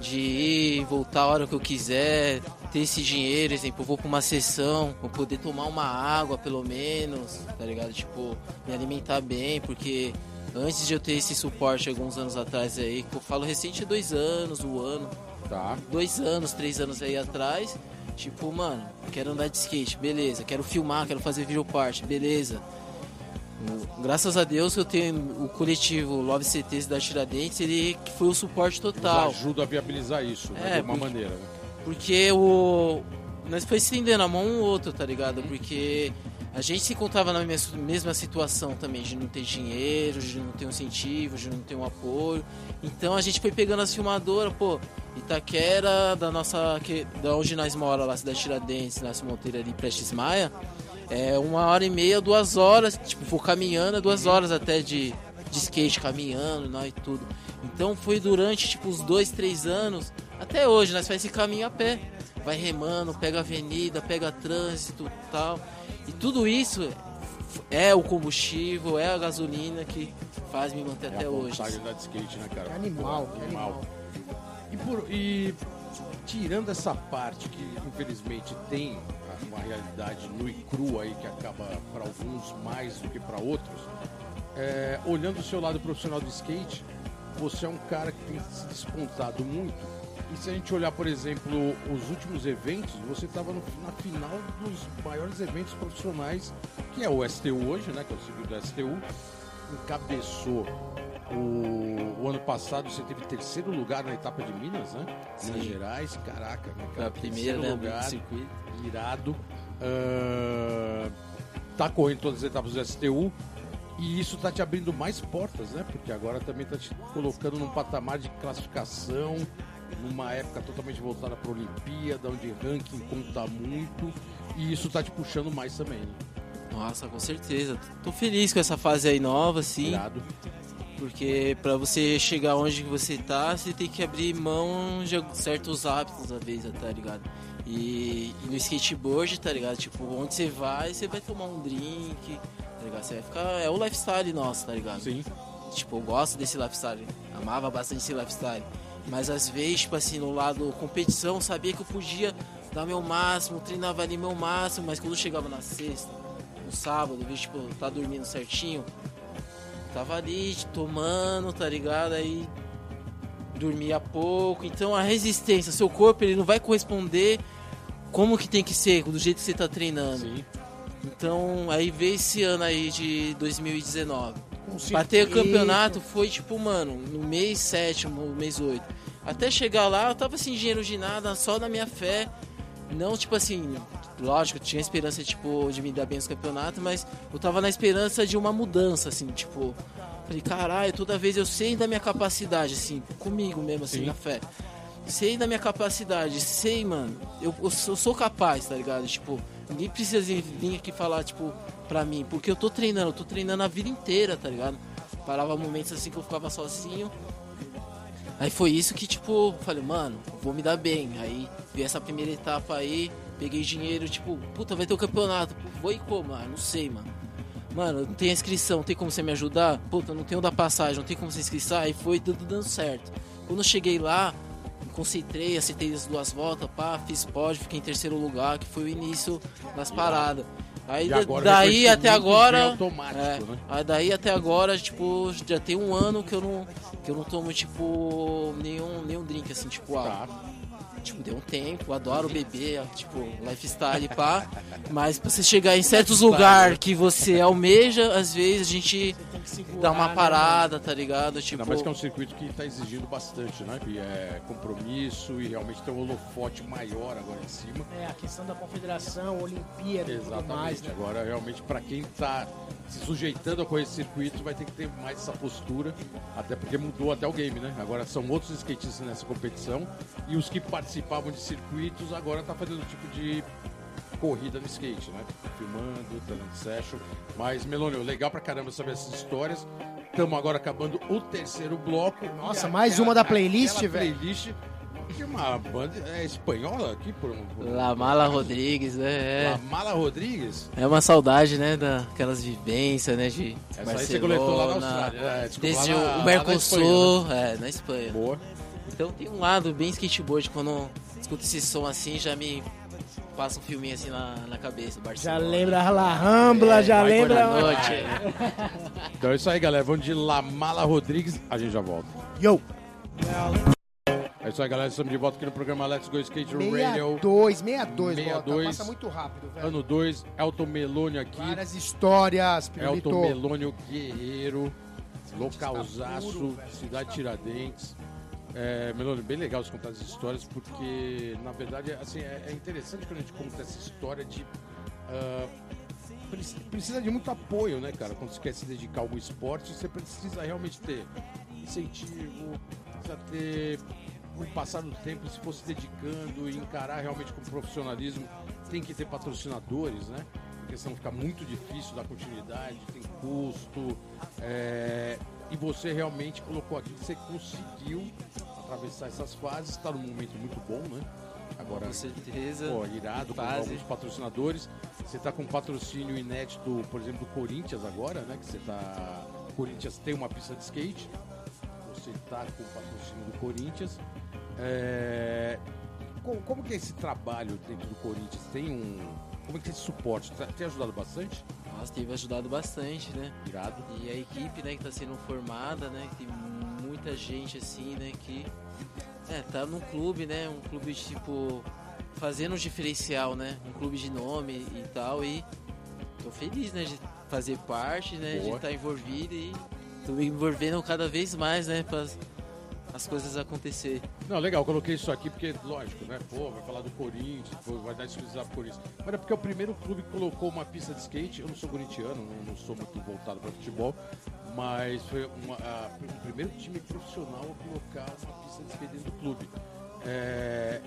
de ir, voltar a hora que eu quiser, ter esse dinheiro, exemplo, vou pra uma sessão, vou poder tomar uma água pelo menos, tá ligado? Tipo, me alimentar bem, porque antes de eu ter esse suporte alguns anos atrás aí, que eu falo recente dois anos, um ano, Tá. dois anos, três anos aí atrás, tipo, mano, quero andar de skate, beleza, quero filmar, quero fazer videoparte, beleza. Graças a Deus eu tenho o coletivo Love CTs da Tiradentes, ele que foi o suporte total. Nos ajuda a viabilizar isso, né, É, de uma porque- maneira. Né? Porque o. Nós foi estendendo a mão um outro, tá ligado? Porque a gente se encontrava na mes- mesma situação também, de não ter dinheiro, de não ter um incentivo, de não ter um apoio. Então a gente foi pegando as filmadoras, pô, Itaquera, da nossa. Que, da onde nós mora lá, cidade Tiradentes, Nasce Monteiro ali, Prestes Maia, é uma hora e meia, duas horas, tipo, vou caminhando, é duas horas até de, de skate, caminhando né, e tudo. Então foi durante, tipo, os dois, três anos, até hoje, nós fazemos esse caminho a pé. Vai remando, pega avenida, pega trânsito e tal. E tudo isso é o combustível, é a gasolina que faz me manter É até a hoje. de andar de skate, né, cara? É animal, Pô, é animal. E, por- e tirando essa parte que infelizmente tem uma realidade nua e crua aí que acaba para alguns mais do que para outros, é, olhando o seu lado profissional do skate, você é um cara que tem se despontado muito. E se a gente olhar, por exemplo, os últimos eventos, você estava na final dos maiores eventos profissionais, que é o STU hoje, né? Que é o circuito do STU. Encabeçou o, o ano passado, você teve terceiro lugar na etapa de Minas, né? Minas Sim. Gerais, caraca, Foi cara? a primeira, né, lugar, circuito. irado. Ah, tá correndo todas as etapas do STU. E isso tá te abrindo mais portas, né? Porque agora também tá te colocando num patamar de classificação, numa época totalmente voltada para Olimpíada, onde ranking conta muito. E isso tá te puxando mais também, né? Nossa, com certeza. Tô feliz com essa fase aí nova, sim. Irado. Porque pra você chegar onde você tá, você tem que abrir mão de certos hábitos às vezes, tá ligado? E, e no skateboard, tá ligado? Tipo, onde você vai, você vai tomar um drink, tá ligado? Você vai ficar. É o lifestyle nosso, tá ligado? Sim. Tipo, eu gosto desse lifestyle. Amava bastante esse lifestyle. Mas às vezes, tipo assim, no lado competição, sabia que eu podia dar meu máximo, treinava ali meu máximo, mas quando chegava na sexta, no sábado, vi, tipo, tá dormindo certinho, tava ali tomando, tá ligado? Aí dormia pouco. Então a resistência, seu corpo ele não vai corresponder como que tem que ser, do jeito que você tá treinando. Sim. Então aí veio esse ano aí de 2019. Com Bater o campeonato foi tipo, mano, no mês 7, no mês 8. Até chegar lá, eu tava sem dinheiro de nada, só na minha fé. Não, tipo assim, lógico, eu tinha esperança, tipo, de me dar bem nos campeonatos, mas eu tava na esperança de uma mudança, assim, tipo. Falei, caralho, toda vez eu sei da minha capacidade, assim, comigo mesmo, assim, Sim. na fé. Sei da minha capacidade, sei, mano, eu, eu sou, eu sou capaz, tá ligado? Tipo, ninguém precisa vir aqui falar, tipo, pra mim, porque eu tô treinando, eu tô treinando a vida inteira, tá ligado? Parava momentos assim que eu ficava sozinho. Aí foi isso que, tipo, falei, mano, vou me dar bem. Aí vi essa primeira etapa aí, peguei dinheiro, tipo, puta, vai ter o campeonato. Vou ir como? Ah, não sei, mano. Mano, não tem inscrição, tem como você me ajudar? Puta, não tenho da passagem, não tem como você inscrição. Aí foi tudo dando certo. Quando eu cheguei lá, me concentrei, acertei as duas voltas, pá, fiz pódio, fiquei em terceiro lugar, que foi o início das paradas. Aí agora daí até agora. é, né? Aí daí até agora, tipo, já tem um ano que eu não, que eu não tomo, tipo, nenhum, nenhum drink, assim, tipo, ah, Tá. Tipo, deu um tempo, adoro beber, tipo, lifestyle, pá. Mas pra você chegar em certos lugares que você almeja, às vezes a gente que segurar, dá uma né, parada, tá ligado? Tipo, Ainda mais que é um circuito que está exigindo bastante, né? E é compromisso e realmente tem um holofote maior agora em cima. É, a questão da confederação, Olimpíada e tudo Exatamente. mais, né? Agora, realmente, para quem está se sujeitando a correr esse circuito, vai ter que ter mais essa postura, até porque mudou até o game, né? Agora são outros skatistas nessa competição e os que participavam de circuitos agora tá fazendo tipo de corrida no skate, né? Filmando, dando session. Mas, Melônio, legal pra caramba saber essas histórias. Estamos agora acabando o terceiro bloco. Nossa, mais uma da playlist, velho. playlist de uma banda é, espanhola aqui, por um... Por um Lamala Rodrigues, né? La Mala Rodrigues. É, é uma saudade, né? Daquelas vivências, né? De Essa aí você coletou lá na Barcelona, Austrália. É, desculpa, desde lá na- o lá na Mercosul, Espanha, é, na Espanha. Boa. Então tem um lado bem skateboard, quando eu escuto esse som assim, já me passa um filminho assim na, na cabeça. Já Barcelona. lembra La Rambla, já vai, lembra... Boa noite. Então é isso aí, galera. Vamos de Lamala Rodrigues. A gente já volta. Yo, É isso aí, galera. Estamos de volta aqui no programa Let's Go Skate Radio. 62, 62, 62. Bota, passa muito rápido, velho. Ano 2, Elton Melônio aqui. Várias histórias, Pirulito. Elton Melônio Guerreiro. Tá Localzaço, puro, velho. Cidade Tiradentes. É, Melônio, bem legal você contar as histórias, porque, na verdade, assim, é, é interessante quando a gente conta essa história de... preci- precisa de muito apoio, né, cara? Quando você quer se dedicar a algum esporte, você precisa realmente ter incentivo, precisa ter, com o passar do tempo, se for se dedicando e encarar realmente com profissionalismo, tem que ter patrocinadores, né? Porque senão fica muito difícil dar continuidade, tem custo. é, E você realmente colocou aqui você conseguiu atravessar essas fases, está num momento muito bom, né? Agora, Com certeza. Pô, irado, com alguns patrocinadores. Você tá com um patrocínio inédito, por exemplo, do Corinthians agora, né? Que você tá. O Corinthians tem uma pista de skate. Você tá com o patrocínio do Corinthians. É, Como, como que é esse trabalho dentro do Corinthians? Tem um. Como é que é esse suporte? Tá- Tem ajudado bastante? Nossa, teve ajudado bastante, né? Irado. E a equipe, né, que tá sendo formada, né? Tem muita gente assim, né, que é, tá num clube, né? Um clube tipo fazendo um diferencial, né? Um clube de nome e tal e tô feliz, né, de fazer parte, né, de Boa. estar envolvido e tô me envolvendo cada vez mais, né, para as coisas acontecer. Não, legal, coloquei isso aqui porque, lógico, né? Pô, vai falar do Corinthians, vai dar exclusividade pro Corinthians. Mas é porque é o primeiro clube que colocou uma pista de skate. Eu não sou corintiano, não, não sou muito voltado para futebol, mas foi uma, a- o primeiro time profissional a colocar uma pista de skate dentro do clube. É,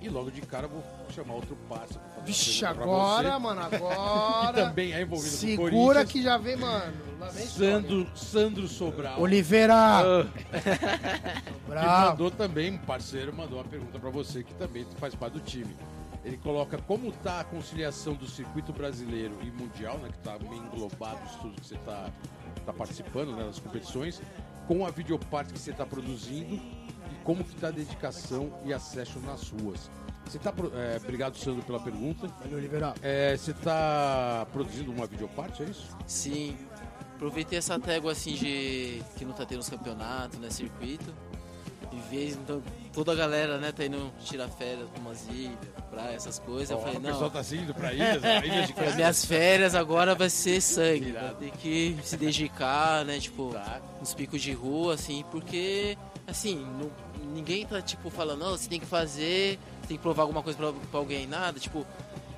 E logo de cara eu vou chamar outro uma Vixe, agora, mano, Que agora. também é envolvido com o Segura que já vem, mano. Vem. Sandro, Sandro Sobral. Oliveira! Ah. que Bravo. mandou também, um parceiro mandou uma pergunta pra você que também faz parte do time. Ele coloca como tá a conciliação do circuito brasileiro e mundial, né, que tá meio englobado isso tudo que você tá, tá participando né, das competições, com a videoparte que você tá produzindo e como que tá a dedicação e acesso nas ruas. Você tá, pro- é, obrigado Sandro pela pergunta. Valeu, Oliveira. É, você tá produzindo uma videoparte, é isso? Sim. Aproveitei essa tégua assim de que não tá tendo os campeonatos, né, circuito. E vejo então, toda a galera, né, tá indo tirar férias com umas ilhas, praia, essas coisas. Eu Ó, falei, o pessoal não, tá se indo pra ilhas, pra ilhas de minhas férias agora vai ser sangue. Vou ter que se dedicar, né, tipo, Tá. nos picos de rua, assim, porque, assim, não- ninguém tá, tipo, falando, não, você tem que fazer, tem que provar alguma coisa pra, pra alguém, nada, tipo,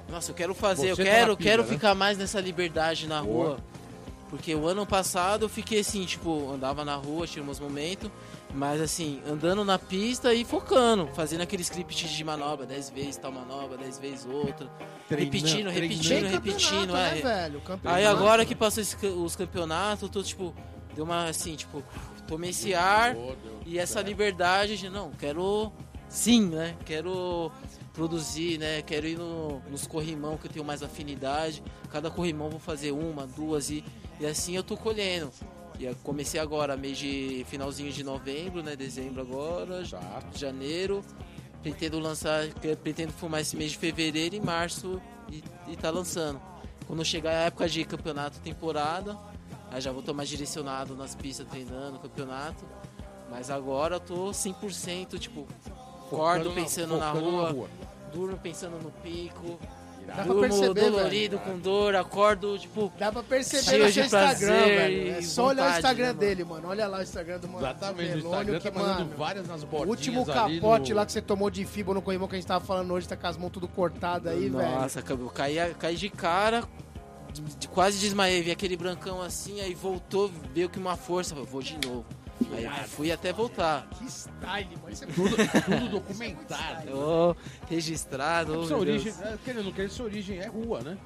nossa, eu quero fazer, eu Você tá quero, na pilha, quero né? ficar mais nessa liberdade na Boa. rua. Porque o ano passado eu fiquei assim, tipo, andava na rua, tinha uns momentos, mas assim, andando na pista e focando, fazendo aquele script de manobra, 10 vezes tal manobra, 10 vezes outra, Treinando, repetindo, repetindo, repetindo, campeonato, é. né, velho? Aí agora que passou os campeonatos, eu tô tipo, deu uma assim, tipo, tomei esse ar e essa liberdade de não, quero sim, né? Quero produzir, né? Quero ir no- nos corrimão que eu tenho mais afinidade. Cada corrimão eu vou fazer uma, duas e, e assim eu tô colhendo. E eu comecei agora, mês de finalzinho de novembro, né? Dezembro agora, Tá. janeiro. Pretendo lançar, pretendo filmar esse mês de fevereiro e março e, e tá lançando. Quando chegar a época de campeonato temporada, aí já vou estar mais direcionado nas pistas treinando, campeonato. Mas agora eu tô 100%, tipo, acordo Focando na- pensando na, rua, durmo pensando no pico, Dá pra perceber, dolorido, com dor, acordo, tipo, Dá pra perceber no seu Instagram, velho. É só olhar o vontade, Instagram né, dele, mano. Olha lá o Instagram do mano. Exatamente, do o Melônio, tá que, mandando mano, várias nas O último capote no- lá que você tomou de fibra no corrimão que a gente tava falando hoje, tá com as mãos tudo cortadas aí, velho. Nossa, eu caí, caí de cara, de- de- quase desmaiei, vi aquele brancão assim, aí voltou, veio que uma força, eu vou de novo. Aí fui até voltar. Que style, mano. Isso é Tudo, tudo documentado. Ô, registrado, ô, sua origem, é, querendo ou não querer, sua origem é rua, né?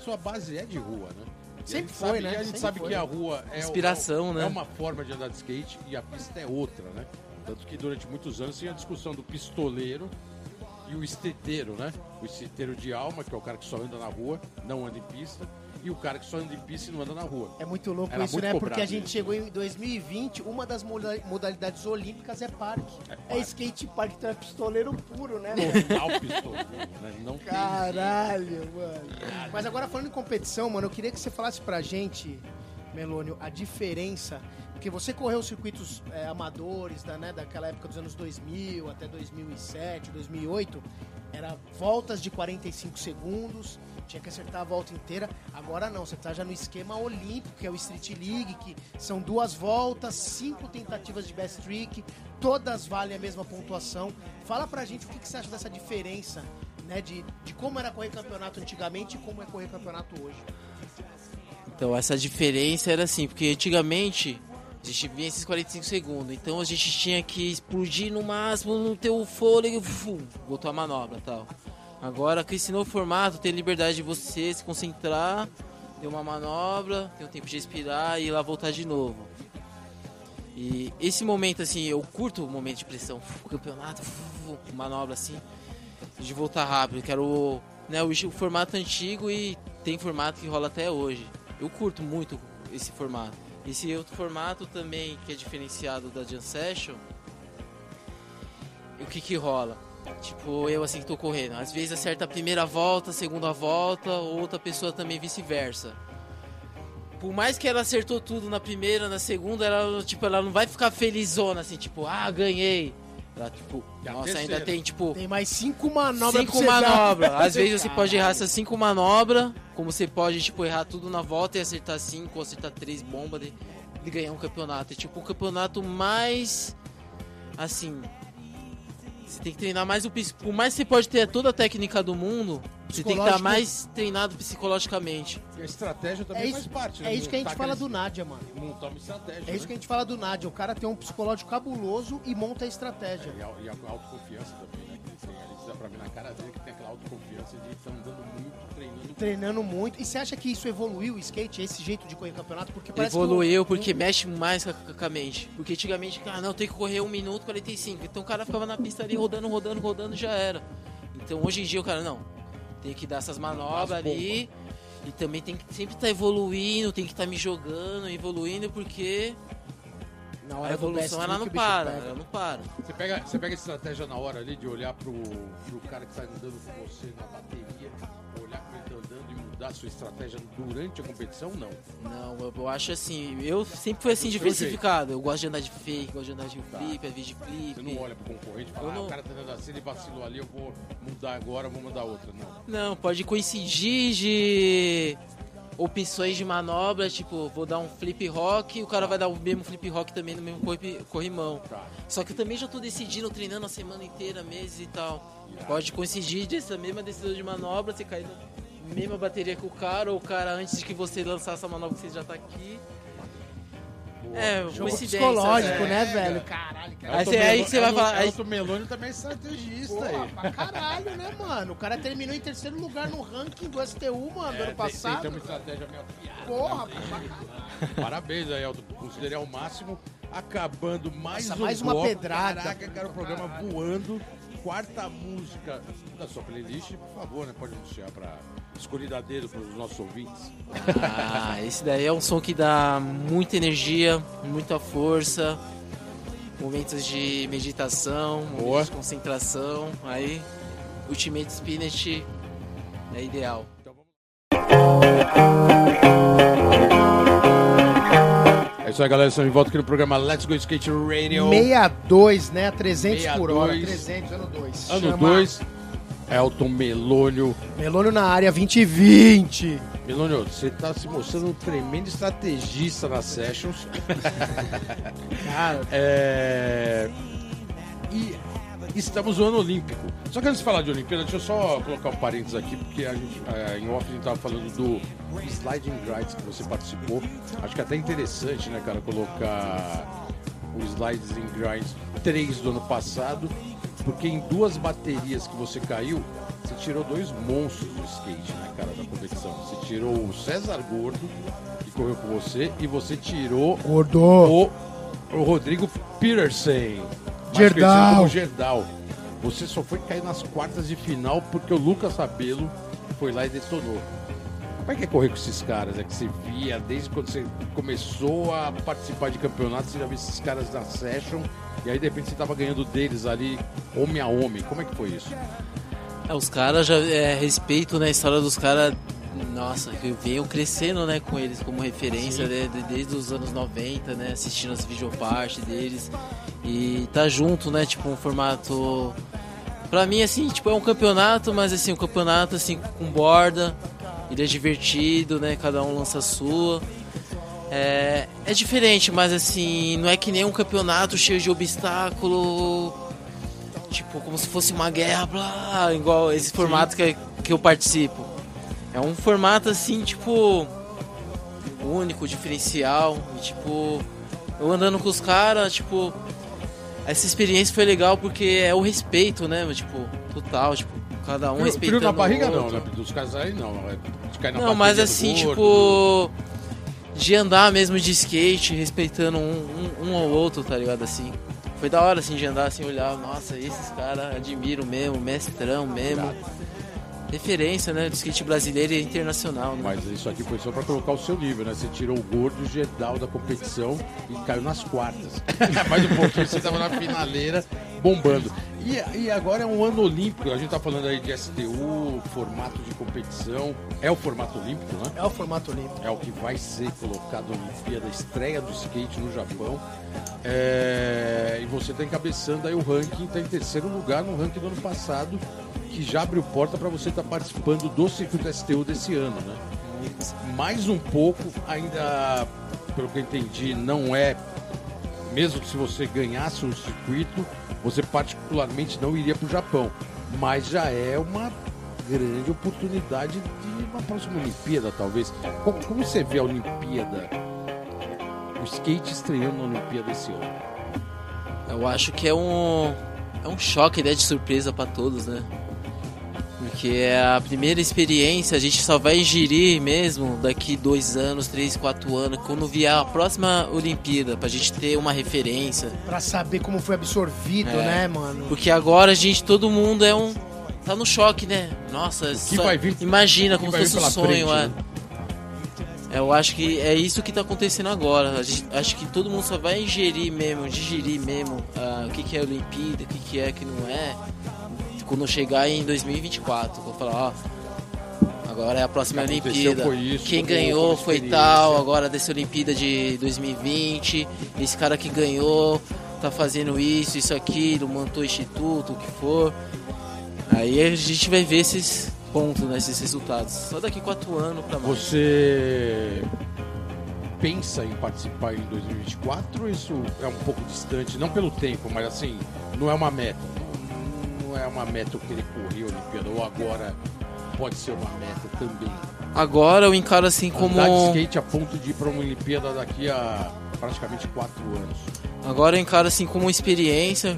Sua base é de rua, né? Sempre foi, sabe- né? A gente Sempre sabe foi. que a rua é, o- Inspiração, é, né? é uma forma de andar de skate e a pista é outra, né? Tanto que durante muitos anos tinha a discussão do pistoleiro e o esteteiro, né? O esteteiro de alma, que é o cara que só anda na rua, não anda em pista, e o cara que só anda em pista e não anda na rua. É muito louco Era isso, muito né? Porque a gente isso. chegou em 2020, uma das moda- modalidades olímpicas é parque. É, parque. skate park, então é pistoleiro puro, né? Total pistoleiro, né? Não tem Caralho, mano. Mas agora falando em competição, mano, eu queria que você falasse pra gente, Melônio, a diferença. Porque você correu circuitos é, amadores da, né, daquela época dos anos 2000 até 2007, 2008. Era voltas de 45 segundos, tinha que acertar a volta inteira. Agora não, você tá já no esquema olímpico, que é o Street League, que são duas voltas, cinco tentativas de best trick, todas valem a mesma pontuação. Fala pra gente o que, que você acha dessa diferença né? De, de como era correr campeonato antigamente e como é correr campeonato hoje. Então essa diferença era assim, porque antigamente a gente via esses 45 segundos, então a gente tinha que explodir no máximo, não ter o fôlego, voltou a manobra tal. Agora com esse novo formato, tem liberdade de você se concentrar, ter uma manobra, ter um tempo de respirar e ir lá voltar de novo. E esse momento assim, eu curto o momento de pressão, campeonato, manobra assim, de voltar rápido, quero né, o, o formato antigo e tem formato que rola até hoje. Eu curto muito esse formato. Esse outro formato também que é diferenciado da Jam Session. O que que rola? Tipo, eu assim que tô correndo. Às vezes acerta a primeira volta, a segunda volta, outra pessoa também vice-versa. Por mais que ela acertou tudo na primeira, na segunda, ela, tipo, ela não vai ficar felizona assim, tipo, ah, ganhei. Ela, tipo, nossa, terceira? ainda tem, tipo, Tem mais cinco manobras cinco manobras. Às vezes você pode errar essas cinco manobras, como você pode, tipo, errar tudo na volta e acertar cinco ou acertar três bombas de, de ganhar um campeonato. É tipo o campeonato mais. Assim. Você tem que treinar mais o Por mais que você pode ter toda a técnica do mundo, você tem que estar Psicológico- mais treinado psicologicamente. E a estratégia também É faz isso, parte, né? é isso que a gente fala do Nádia, mano. Montar uma estratégia. É isso que a gente fala do Nádia. O cara tem um psicológico cabuloso e monta a estratégia. E a, e a autoconfiança também, né? Tem ali, dá pra ver na cara dele que tem aquela autoconfiança de estar andando muito, treinando. Muito. E você acha que isso evoluiu o skate, esse jeito de correr campeonato? Porque parece Evoluiu que o- porque mexe mais com a, a mente. Porque antigamente, cara, não, tem que correr 1 minuto e 45. Então o cara ficava na pista ali rodando, rodando, rodando já era. Então hoje em dia o cara, não, tem que dar essas manobras As ali. E também tem que sempre estar evoluindo, tem que estar me jogando, evoluindo, porque Na a hora best evolução ela trick, não para, pega. ela não para. Você pega, você pega a estratégia na hora ali de olhar pro, pro cara que tá andando com você na bateria, mudar a sua estratégia durante a competição? Não. Não, eu, acho assim, eu sempre fui assim diversificado. Eu gosto de andar de fake, gosto de andar de Tá. flip, às vezes de flip. Você não olha pro concorrente e fala, ah, não- o cara tá andando assim, ele vacilou ali, eu vou mudar agora, vou mudar outra. Não. Não, pode coincidir de opções de manobra, tipo, vou dar um flip rock, o cara vai dar o mesmo flip rock também no mesmo corri- corrimão. Tá. Só que eu também já tô decidindo, treinando a semana inteira, meses e tal. Pode coincidir dessa mesma decisão de manobra, você cair na mesma bateria que o cara, ou o cara antes de que você lançar essa manobra, você já tá aqui. É, Jogo coincidência. psicológico, é. né, velho? Caralho, cara. Aí você- aí você vai falar- aí- Elton Meloni também é estrategista Porra, aí. pra caralho, né, mano? O cara terminou em terceiro lugar no ranking do STU, mano, do É, ano passado. Tem, tem uma estratégia meio afiada. Porra, né? pra caralho. Parabéns aí, Elton. Considerei ao máximo. Acabando mais Nossa, um mais uma bloco. pedrada. Caraca, cara, o programa voando. Quarta música da sua playlist, por favor, né? Pode anunciar pra escolhida dedo para os nossos ouvintes. Ah, esse daí é um som que dá muita energia, muita força, momentos de meditação, Boa. momentos de concentração. Aí, Ultimate Spinach é ideal. Então É isso aí, galera. Estamos de volta aqui no programa Let's Go Skate Radio. 62, né? 300 por hora. 62. 300, ano 2. Ano 2. Elton Melônio. Melônio na área 2020. Melônio, você tá se mostrando um tremendo estrategista nas sessions. Cara, É... E estamos no ano olímpico. Só que antes de falar de Olimpíada, deixa eu só colocar um parênteses aqui, porque a gente, é, em off a gente tava falando do Sliding Grides que você participou. Acho que é até interessante, né, cara, colocar o Sliding Grides 3 do ano passado, porque em duas baterias que você caiu, você tirou dois monstros do skate, né, cara, da competição. Você tirou o César Gordo, que correu com você, e você tirou gordo. o, o Rodrigo Peterson. Gerdau. Gerdau. Você só foi cair nas quartas de final porque o Lucas Sabelo foi lá e detonou. Como é que é correr com esses caras? É que você via desde quando você começou a participar de campeonatos, você já via esses caras na session, e aí de repente você tava ganhando deles ali, homem a homem. Como é que foi isso? É, os caras já é, respeito na história dos caras. Nossa, que eu venho crescendo, né, com eles como referência né, de- desde os anos 90, né, assistindo as videopartes deles e tá junto, né, tipo um formato Pra mim assim, tipo é um campeonato, mas assim, um campeonato assim com borda, ele é divertido, né, cada um lança a sua. É, é diferente, mas assim, não é que nem um campeonato cheio de obstáculo, tipo, como se fosse uma guerra, blá, igual esse formato que, que eu participo. É um formato assim, tipo, único, diferencial, e, tipo, eu andando com os caras, tipo, essa experiência foi legal porque é o respeito, né, tipo, total, tipo, cada um respeitando frio na barriga não, né? Dos casais não. De cair na Não, mas assim, tipo. De andar mesmo de skate, respeitando um, um, um ao outro, tá ligado? Assim. Foi da hora, assim, de andar, assim, olhar, nossa, esses caras admiro mesmo, mestrão mesmo. Referência, né? Do skate brasileiro e internacional, né? Mas isso aqui foi só pra colocar o seu nível, né? Você tirou o gordo Gedal da competição e caiu nas quartas. Mais um pouquinho, você tava na finaleira bombando. E, e agora é um ano olímpico, a gente tá falando aí de STU, formato de competição. É o formato olímpico, né? É o formato olímpico. É o que vai ser colocado na Olimpíada, estreia do skate no Japão. É, E você está encabeçando aí o ranking, está em terceiro lugar no ranking do ano passado, que já abriu porta para você estar participando do circuito STU desse ano, né? Mais um pouco, ainda, pelo que eu entendi, não é. Mesmo se você ganhasse o circuito, você particularmente não iria para o Japão. Mas já é uma grande oportunidade de uma próxima Olimpíada, talvez. Como, como você vê a Olimpíada? O skate estreando na Olimpíada esse ano. Eu acho que é um. É um choque, né? De surpresa pra todos, né? Porque é a primeira experiência, a gente só vai ingerir mesmo daqui dois anos, três, quatro anos, quando vier a próxima Olimpíada, pra gente ter uma referência. Pra saber como foi absorvido, É. né, mano? Porque agora a gente, todo mundo é um. tá no choque, né? Nossa, que só- vai vir- imagina o que como vai fosse um sonho, frente, é. né? Eu acho que é isso que tá acontecendo agora. A gente- acho que todo mundo só vai ingerir mesmo, digerir mesmo ah, o que, que é Olimpíada, o que, que é, o que não é. Quando chegar em 2024, vou falar, ó. Agora é a próxima O aconteceu Olimpíada. isso, Quem ganhou foi tal, agora dessa Olimpíada de 2020. Esse cara que ganhou tá fazendo isso, isso, aquilo, montou instituto, o que for. Aí a gente vai ver esses pontos, né, esses resultados. Só daqui quatro anos pra mais. Você pensa em participar em 2024 ou isso é um pouco distante? Não pelo tempo, mas assim, não é uma meta. Não- é uma meta eu querer correr a Olimpíada, ou agora pode ser uma meta também. Agora eu encaro assim como. Andar de skate a ponto de ir para uma Olimpíada daqui a praticamente quatro anos. Agora eu encaro assim como experiência.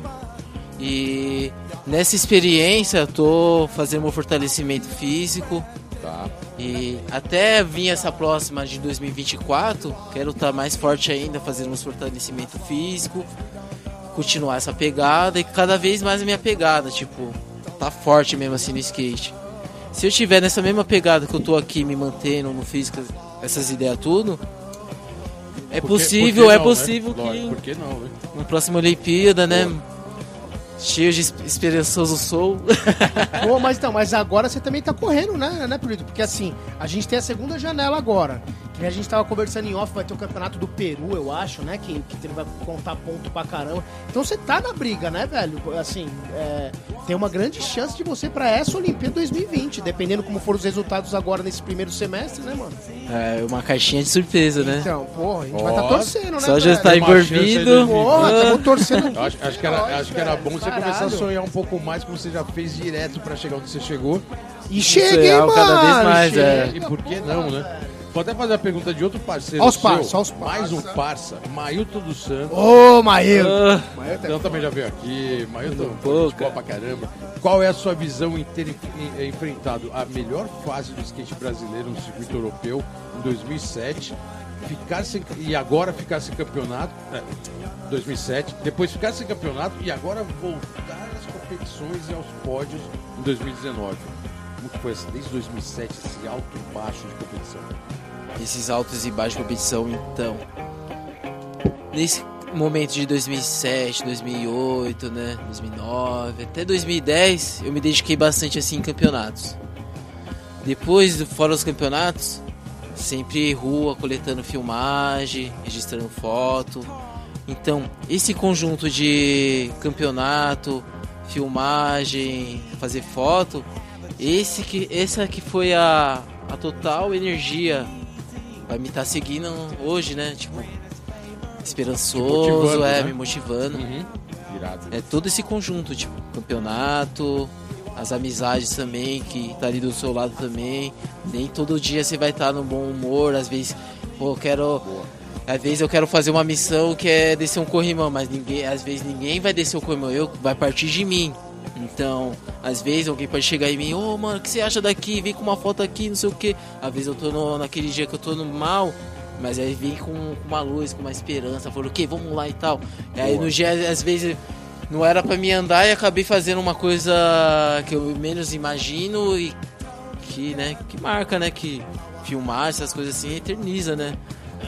E nessa experiência eu tô fazendo meu fortalecimento físico. Tá? E até vir essa próxima de 2024, quero estar mais forte ainda, fazendo um fortalecimento físico, continuar essa pegada e cada vez mais a minha pegada, tipo, tá forte mesmo assim no skate. Se eu tiver nessa mesma pegada que eu tô aqui me mantendo no físico, essas ideias tudo, é Por que- possível, por que é não, possível né? Lógico, que por que não, né? na próxima Olimpíada, né? Cheio de es- esperançoso sou. Pô, mas então, mas agora você também tá correndo, né, né, Polito? Porque assim, a gente tem a segunda janela agora. Que a gente tava conversando em off, vai ter o campeonato do Peru, eu acho, né? Que, que ele vai contar ponto pra caramba. Então você tá na briga, né, velho? Assim, é, tem uma grande chance de você ir pra essa Olimpíada 2020, dependendo como foram os resultados agora nesse primeiro semestre, né, mano? É uma caixinha de surpresa, né? Então, porra, a gente vai Ó, estar torcendo, né? Só já está envolvido. Porra, estamos torcendo Eu acho, acho que era, acho que era bom você começar a sonhar um pouco mais, como você já fez direto para chegar onde você chegou. E chega, hein, é mano? cada vez mais, chega. é. E por que não, né? Vou até fazer a pergunta de outro parceiro. Aos parça, aos Mais um parça, Mailton dos Santos. Ô, Maílton. Ah, Então também já veio aqui, Mailton, Pô, boa pra caramba. Qual é a sua visão em ter en- en- enfrentado a melhor fase do skate brasileiro no circuito europeu em 2007, ficar sem, e agora ficar sem campeonato, é, 2007, depois ficar sem campeonato e agora voltar às competições e aos pódios em 2019? Como que foi desde 2007, esse alto e baixo de competição? Esses altos e baixos de competição, então. Nesse momento de 2007, 2008, né, 2009, até 2010, eu me dediquei bastante assim em campeonatos. Depois, fora os campeonatos, sempre rua, coletando filmagem, registrando foto. Então, esse conjunto de campeonato, filmagem, fazer foto, esse que, essa que foi a, a total energia vai me estar seguindo hoje, né? Tipo, esperançoso, é, né? me motivando. Uhum. Irado. É todo esse conjunto, tipo, campeonato, as amizades também, que tá ali do seu lado também. Nem todo dia você vai estar no bom humor, às vezes, pô, eu quero. Às vezes eu quero fazer uma missão que é descer um corrimão, mas ninguém, às vezes ninguém vai descer o corrimão, eu vai partir de mim. Então, às vezes alguém pode chegar em mim, ô mano, o que você acha daqui? Vem com uma foto aqui, não sei o que. Às vezes eu tô no, naquele dia que eu tô no mal, mas aí vem com, com uma luz, com uma esperança, falou, o que? Vamos lá e tal. E aí no dia, às vezes, não era pra mim andar e acabei fazendo uma coisa que eu menos imagino e que, né, que marca, né? Que filmar essas coisas assim eterniza, né?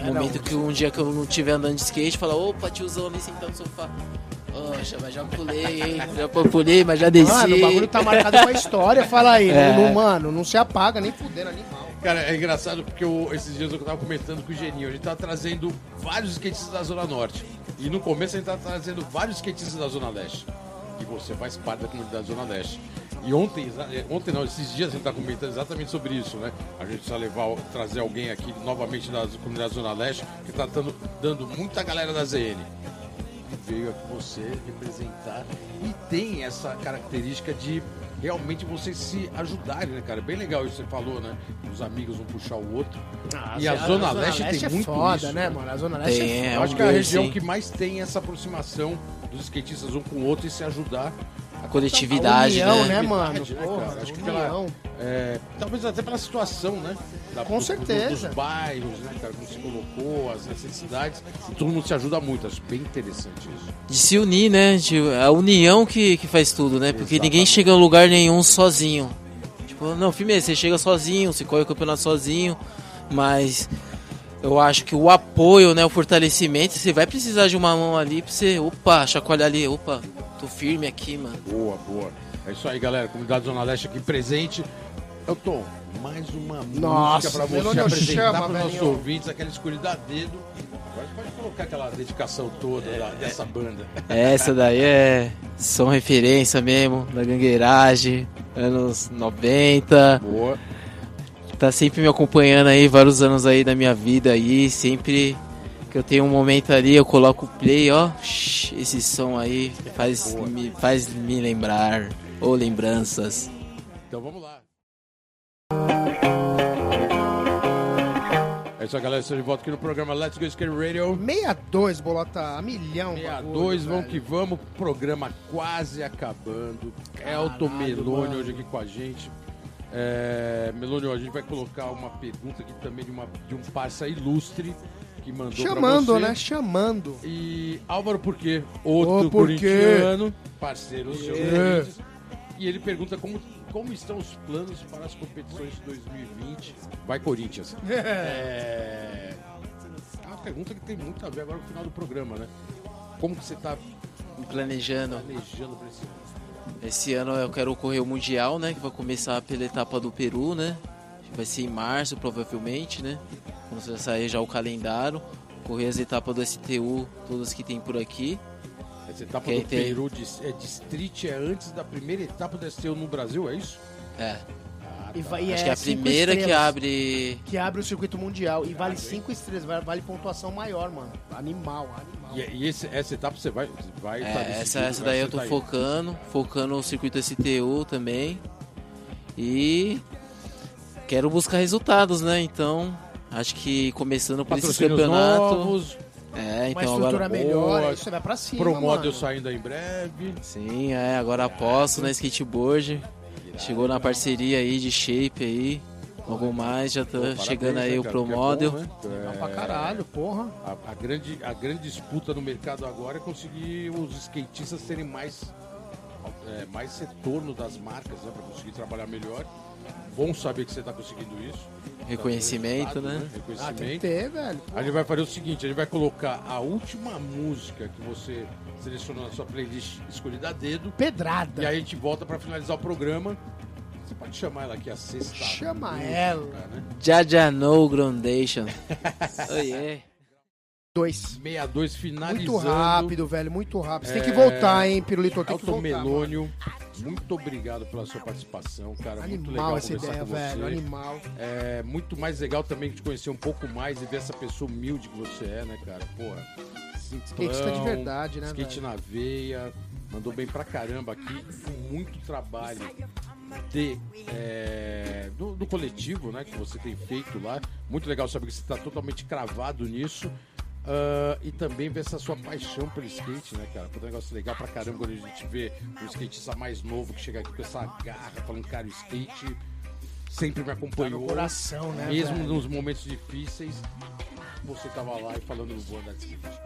É, No momento que um dia que eu não estiver andando de skate, fala, opa, tiozão ali sentado no sofá. Poxa, mas já pulei, hein? Já pulei, mas já desci. Mano, o bagulho tá marcado com a história, fala aí. É. Não, mano, não se apaga, nem fudendo animal. Cara, é engraçado porque eu- esses dias eu tava comentando com o Geninho, a gente tava trazendo vários skatistas da Zona Norte. E no começo a gente tava trazendo vários skatistas da Zona Leste. E você faz parte da comunidade Zona Leste. E ontem, é, ontem não, esses dias a gente tá comentando exatamente sobre isso, né? A gente precisa levar, trazer alguém aqui novamente da comunidade Zona Leste, que tá dando, dando muita galera da ZN. E veio aqui você representar. E tem essa característica de realmente vocês se ajudarem, né, cara? Bem legal isso que você falou, né? Os amigos um puxar o outro. E a Zona Leste tem é muito foda, isso, né, né? mano? A Zona Leste Tem, é é Eu um acho que é a região sim. que mais tem essa aproximação dos skatistas um com o outro e se ajudar. A coletividade, a união, né? né, mano? Né, Porra? Acho que união. pela, é, talvez até pela situação, né? Da- Com certeza. dos bairros, né, cara? Como se colocou, as necessidades. E todo mundo se ajuda muito. Acho bem interessante isso. De se unir, né? De, a união que, que faz tudo, né? Porque ninguém Exatamente. chega a lugar nenhum sozinho. Tipo, não, firmeza, você chega sozinho, você corre o campeonato sozinho, mas eu acho que o apoio, né, o fortalecimento, você vai precisar de uma mão ali pra você, opa, chacoalhar ali, opa, tô firme aqui, mano. Boa, boa. É isso aí, galera. Comunidade Zona Leste aqui presente. Eu tô mais uma Nossa, música pra você apresentar chama, para os nossos ouvintes, aquela escuridão a dedo. Você pode colocar aquela dedicação toda da- dessa banda. Essa daí é são referência mesmo, da gangueiragem, anos 90. Boa. Tá sempre me acompanhando aí, vários anos aí da minha vida aí, sempre que eu tenho um momento ali, eu coloco o play, ó, shh, esse som aí faz me, faz me lembrar, ou lembranças. Então vamos lá. É isso aí, galera. Estou de volta aqui no programa Let's Go Skate Radio. 62, bolota a milhão. 62, bagulho, vamos que vamos. Programa quase acabando. Elton Caralho, Meloni mano. hoje aqui com a gente. É, Meloni, a gente vai colocar uma pergunta aqui também de, uma, de um parça ilustre que mandou pra Chamando, você. né? Chamando. E Álvaro Porquê, outro Ô, Porquê. corintiano, parceiro seu. do É. Corinthians. E ele pergunta como, como estão os planos para as competições de 2020. Vai, Corinthians. É... é uma pergunta que tem muito a ver agora com o final do programa, né? Como que você está planejando. planejando para esse ano? Esse ano eu quero correr o Mundial, né, que vai começar pela etapa do Peru, né, vai ser em março provavelmente, né, quando vai sair já o calendário, correr as etapas do STU, todas que tem por aqui. Essa etapa Quem do tem? Peru de, é District é antes da primeira etapa do STU no Brasil, é isso? É, E vai, e acho é que é a cinco primeira que abre Que abre o circuito mundial. E vale 5 estrelas, vale, vale pontuação maior, mano. Animal, animal. E, e esse- essa etapa você vai, vai tá É, decidido, essa, essa vai daí eu tô daí. focando, focando no circuito STU também. E quero buscar resultados, né? Então, acho que começando por esses Patrocínios campeonatos. novos, É, Uma então estrutura agora. melhor, boa. você vai pra cima, Promodel mano. saindo aí em breve. Sim, é, agora aposto na skateboard. Chegou na parceria aí de shape aí. Logo mais, já tá Pô, chegando parabéns, aí né, o Pro porque é Model. bom, né? Legal É, pra caralho, porra. A, a grande, a grande disputa no mercado agora é conseguir os skatistas terem mais, é, mais retorno das marcas, né? Pra conseguir trabalhar melhor. Bom saber que você tá conseguindo isso. Reconhecimento, Tá dando né? resultado, Ah, tem que Reconhecimento. ter, velho. A gente vai fazer o seguinte, a gente vai colocar a última música que você selecionou na sua playlist escolhida a dedo. Pedrada. E aí a gente volta pra finalizar o programa. Você pode chamar ela aqui a sexta. Chama música, ela. Né? Jaja No Groundation. oh yeah. Dois. 62 finalizando. Muito rápido, velho, muito rápido. Você tem que É, voltar, hein, Pirulito? Tem Elton. Melônio. muito obrigado pela sua participação, cara. muito legal Animal essa conversar ideia, com velho. você. Animal. É muito mais legal também te conhecer um pouco mais e ver essa pessoa humilde que você é, né, cara? Porra. Skatista de verdade, né, Skate velho? na veia. Mandou bem pra caramba aqui, com muito trabalho de, é, do, do coletivo, né, que você tem feito lá. Muito legal saber que você está totalmente cravado nisso. Ah, e também ver essa sua paixão pelo skate, né, cara? Foi um negócio legal pra caramba quando a gente vê um skatista mais novo que chega aqui com essa garra, falando, cara, o skate sempre me acompanhou. Tá no coração, né, Mesmo velho? nos momentos difíceis, você tava lá e falando no vou andar de skate.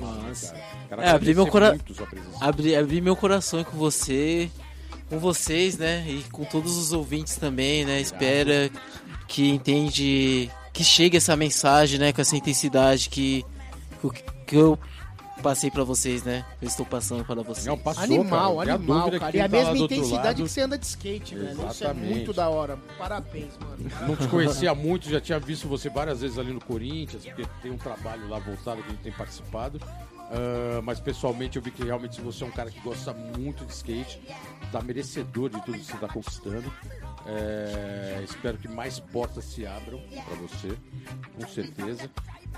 Nossa. Cara, Cara, É, abri meu agradecer cora- muito sua presença. Abri, abri meu coração com você, com vocês, né? E com todos os ouvintes também, né? Espera que entende, que chegue essa mensagem, né? Com essa intensidade que, que eu passei pra vocês, né? Eu estou passando para vocês. Não, passou, Animal, cara. Animal, cara. E a tá mesma intensidade que você anda de skate, velho. Isso é Exatamente. muito da hora. Parabéns, mano. Não te conhecia muito, já tinha visto você várias vezes ali no Corinthians, porque tem um trabalho lá voltado que a gente tem participado. Ah, mas pessoalmente eu vi que realmente você é um cara que gosta muito de skate, tá merecedor de tudo que você tá conquistando. É, espero que mais portas se abram para você, com certeza.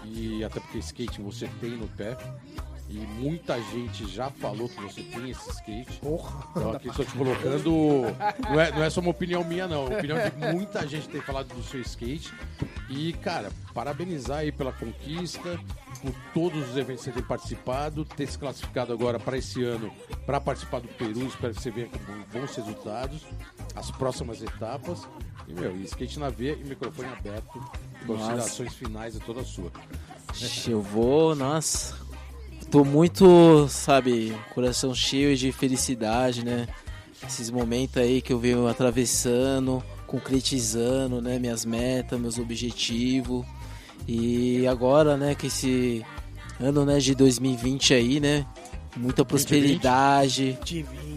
E até porque skate você tem no pé. E muita gente já falou que você tem esse skate. Porra. Então aqui estou te colocando. Não é, não é só uma opinião minha, não. É uma opinião de muita gente tem falado do seu skate. E, cara, parabenizar aí pela conquista, por todos os eventos que você tem participado, ter se classificado agora para esse ano para participar do Peru. Espero que você venha com bons resultados, as próximas etapas. E, meu, e skate na veia e microfone aberto. Considerações finais é toda sua. Eu vou, nossa. Tô muito, sabe, coração cheio de felicidade, né? Esses momentos aí que eu venho atravessando, concretizando, né? Minhas metas, meus objetivos. E agora, né, que esse ano, né, de 2020 aí, né? Muita prosperidade, De 20, mano.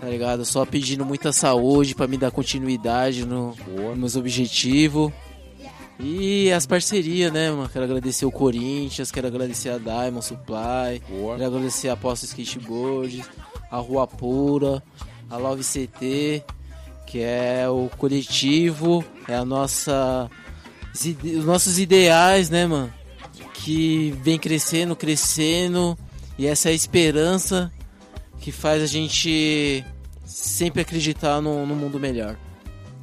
Tá ligado? Só pedindo muita saúde pra me dar continuidade no, nos meus objetivos. E as parcerias, né, mano? Quero agradecer o Corinthians, quero agradecer a Diamond Supply, Boa. quero agradecer a Posta Skateboard, a Rua Pura, a Love CT, que é o coletivo, é a nossa. Os nossos ideais, né, mano? Que vem crescendo, crescendo, e essa é a esperança que faz a gente sempre acreditar no, no mundo melhor.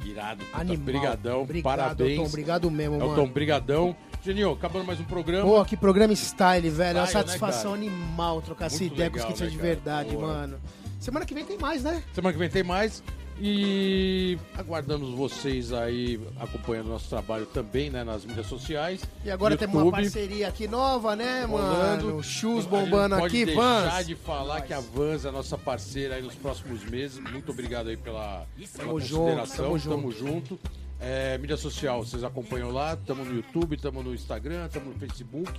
Irado. puta. Animal. Brigadão, Obrigado, parabéns. Elton. Obrigado mesmo, Elton, mano. brigadão. Geninho, acabando mais um programa. Pô, que programa style, velho. É uma né, satisfação cara? animal trocar essa Muito ideia com os legal, né, de verdade, Boa. mano. Semana que vem tem mais, né? Semana que vem tem mais. E aguardamos vocês aí acompanhando nosso trabalho também, né, nas mídias sociais. E agora YouTube, temos uma parceria aqui nova, né, rolando. mano? Shoes A bombando gente pode aqui, deixar Vans. de falar que a Vans é a nossa parceira aí nos próximos meses. Muito obrigado aí pela, pela Tamo junto, consideração. tamo Tamo junto. É, mídia social, vocês acompanham lá. Estamos no YouTube, estamos no Instagram, estamos no Facebook.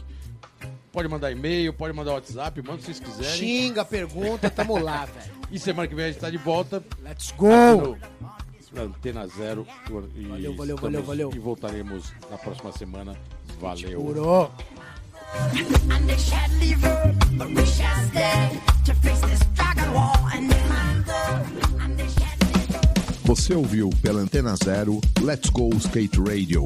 Pode mandar e-mail, pode mandar WhatsApp, manda se vocês quiserem. Xinga, pergunta, tamo lá, velho. E semana que vem a gente tá de volta. Let's go! Antena Zero. E Valeu, valeu, estamos- valeu, valeu. E voltaremos na próxima semana. Valeu. Curou. and they shan't leave her, but we shall stay to face this dragon wall and climb the, and they shan't leave her. Você ouviu pela Antena Zero Let's Go Skate Radio.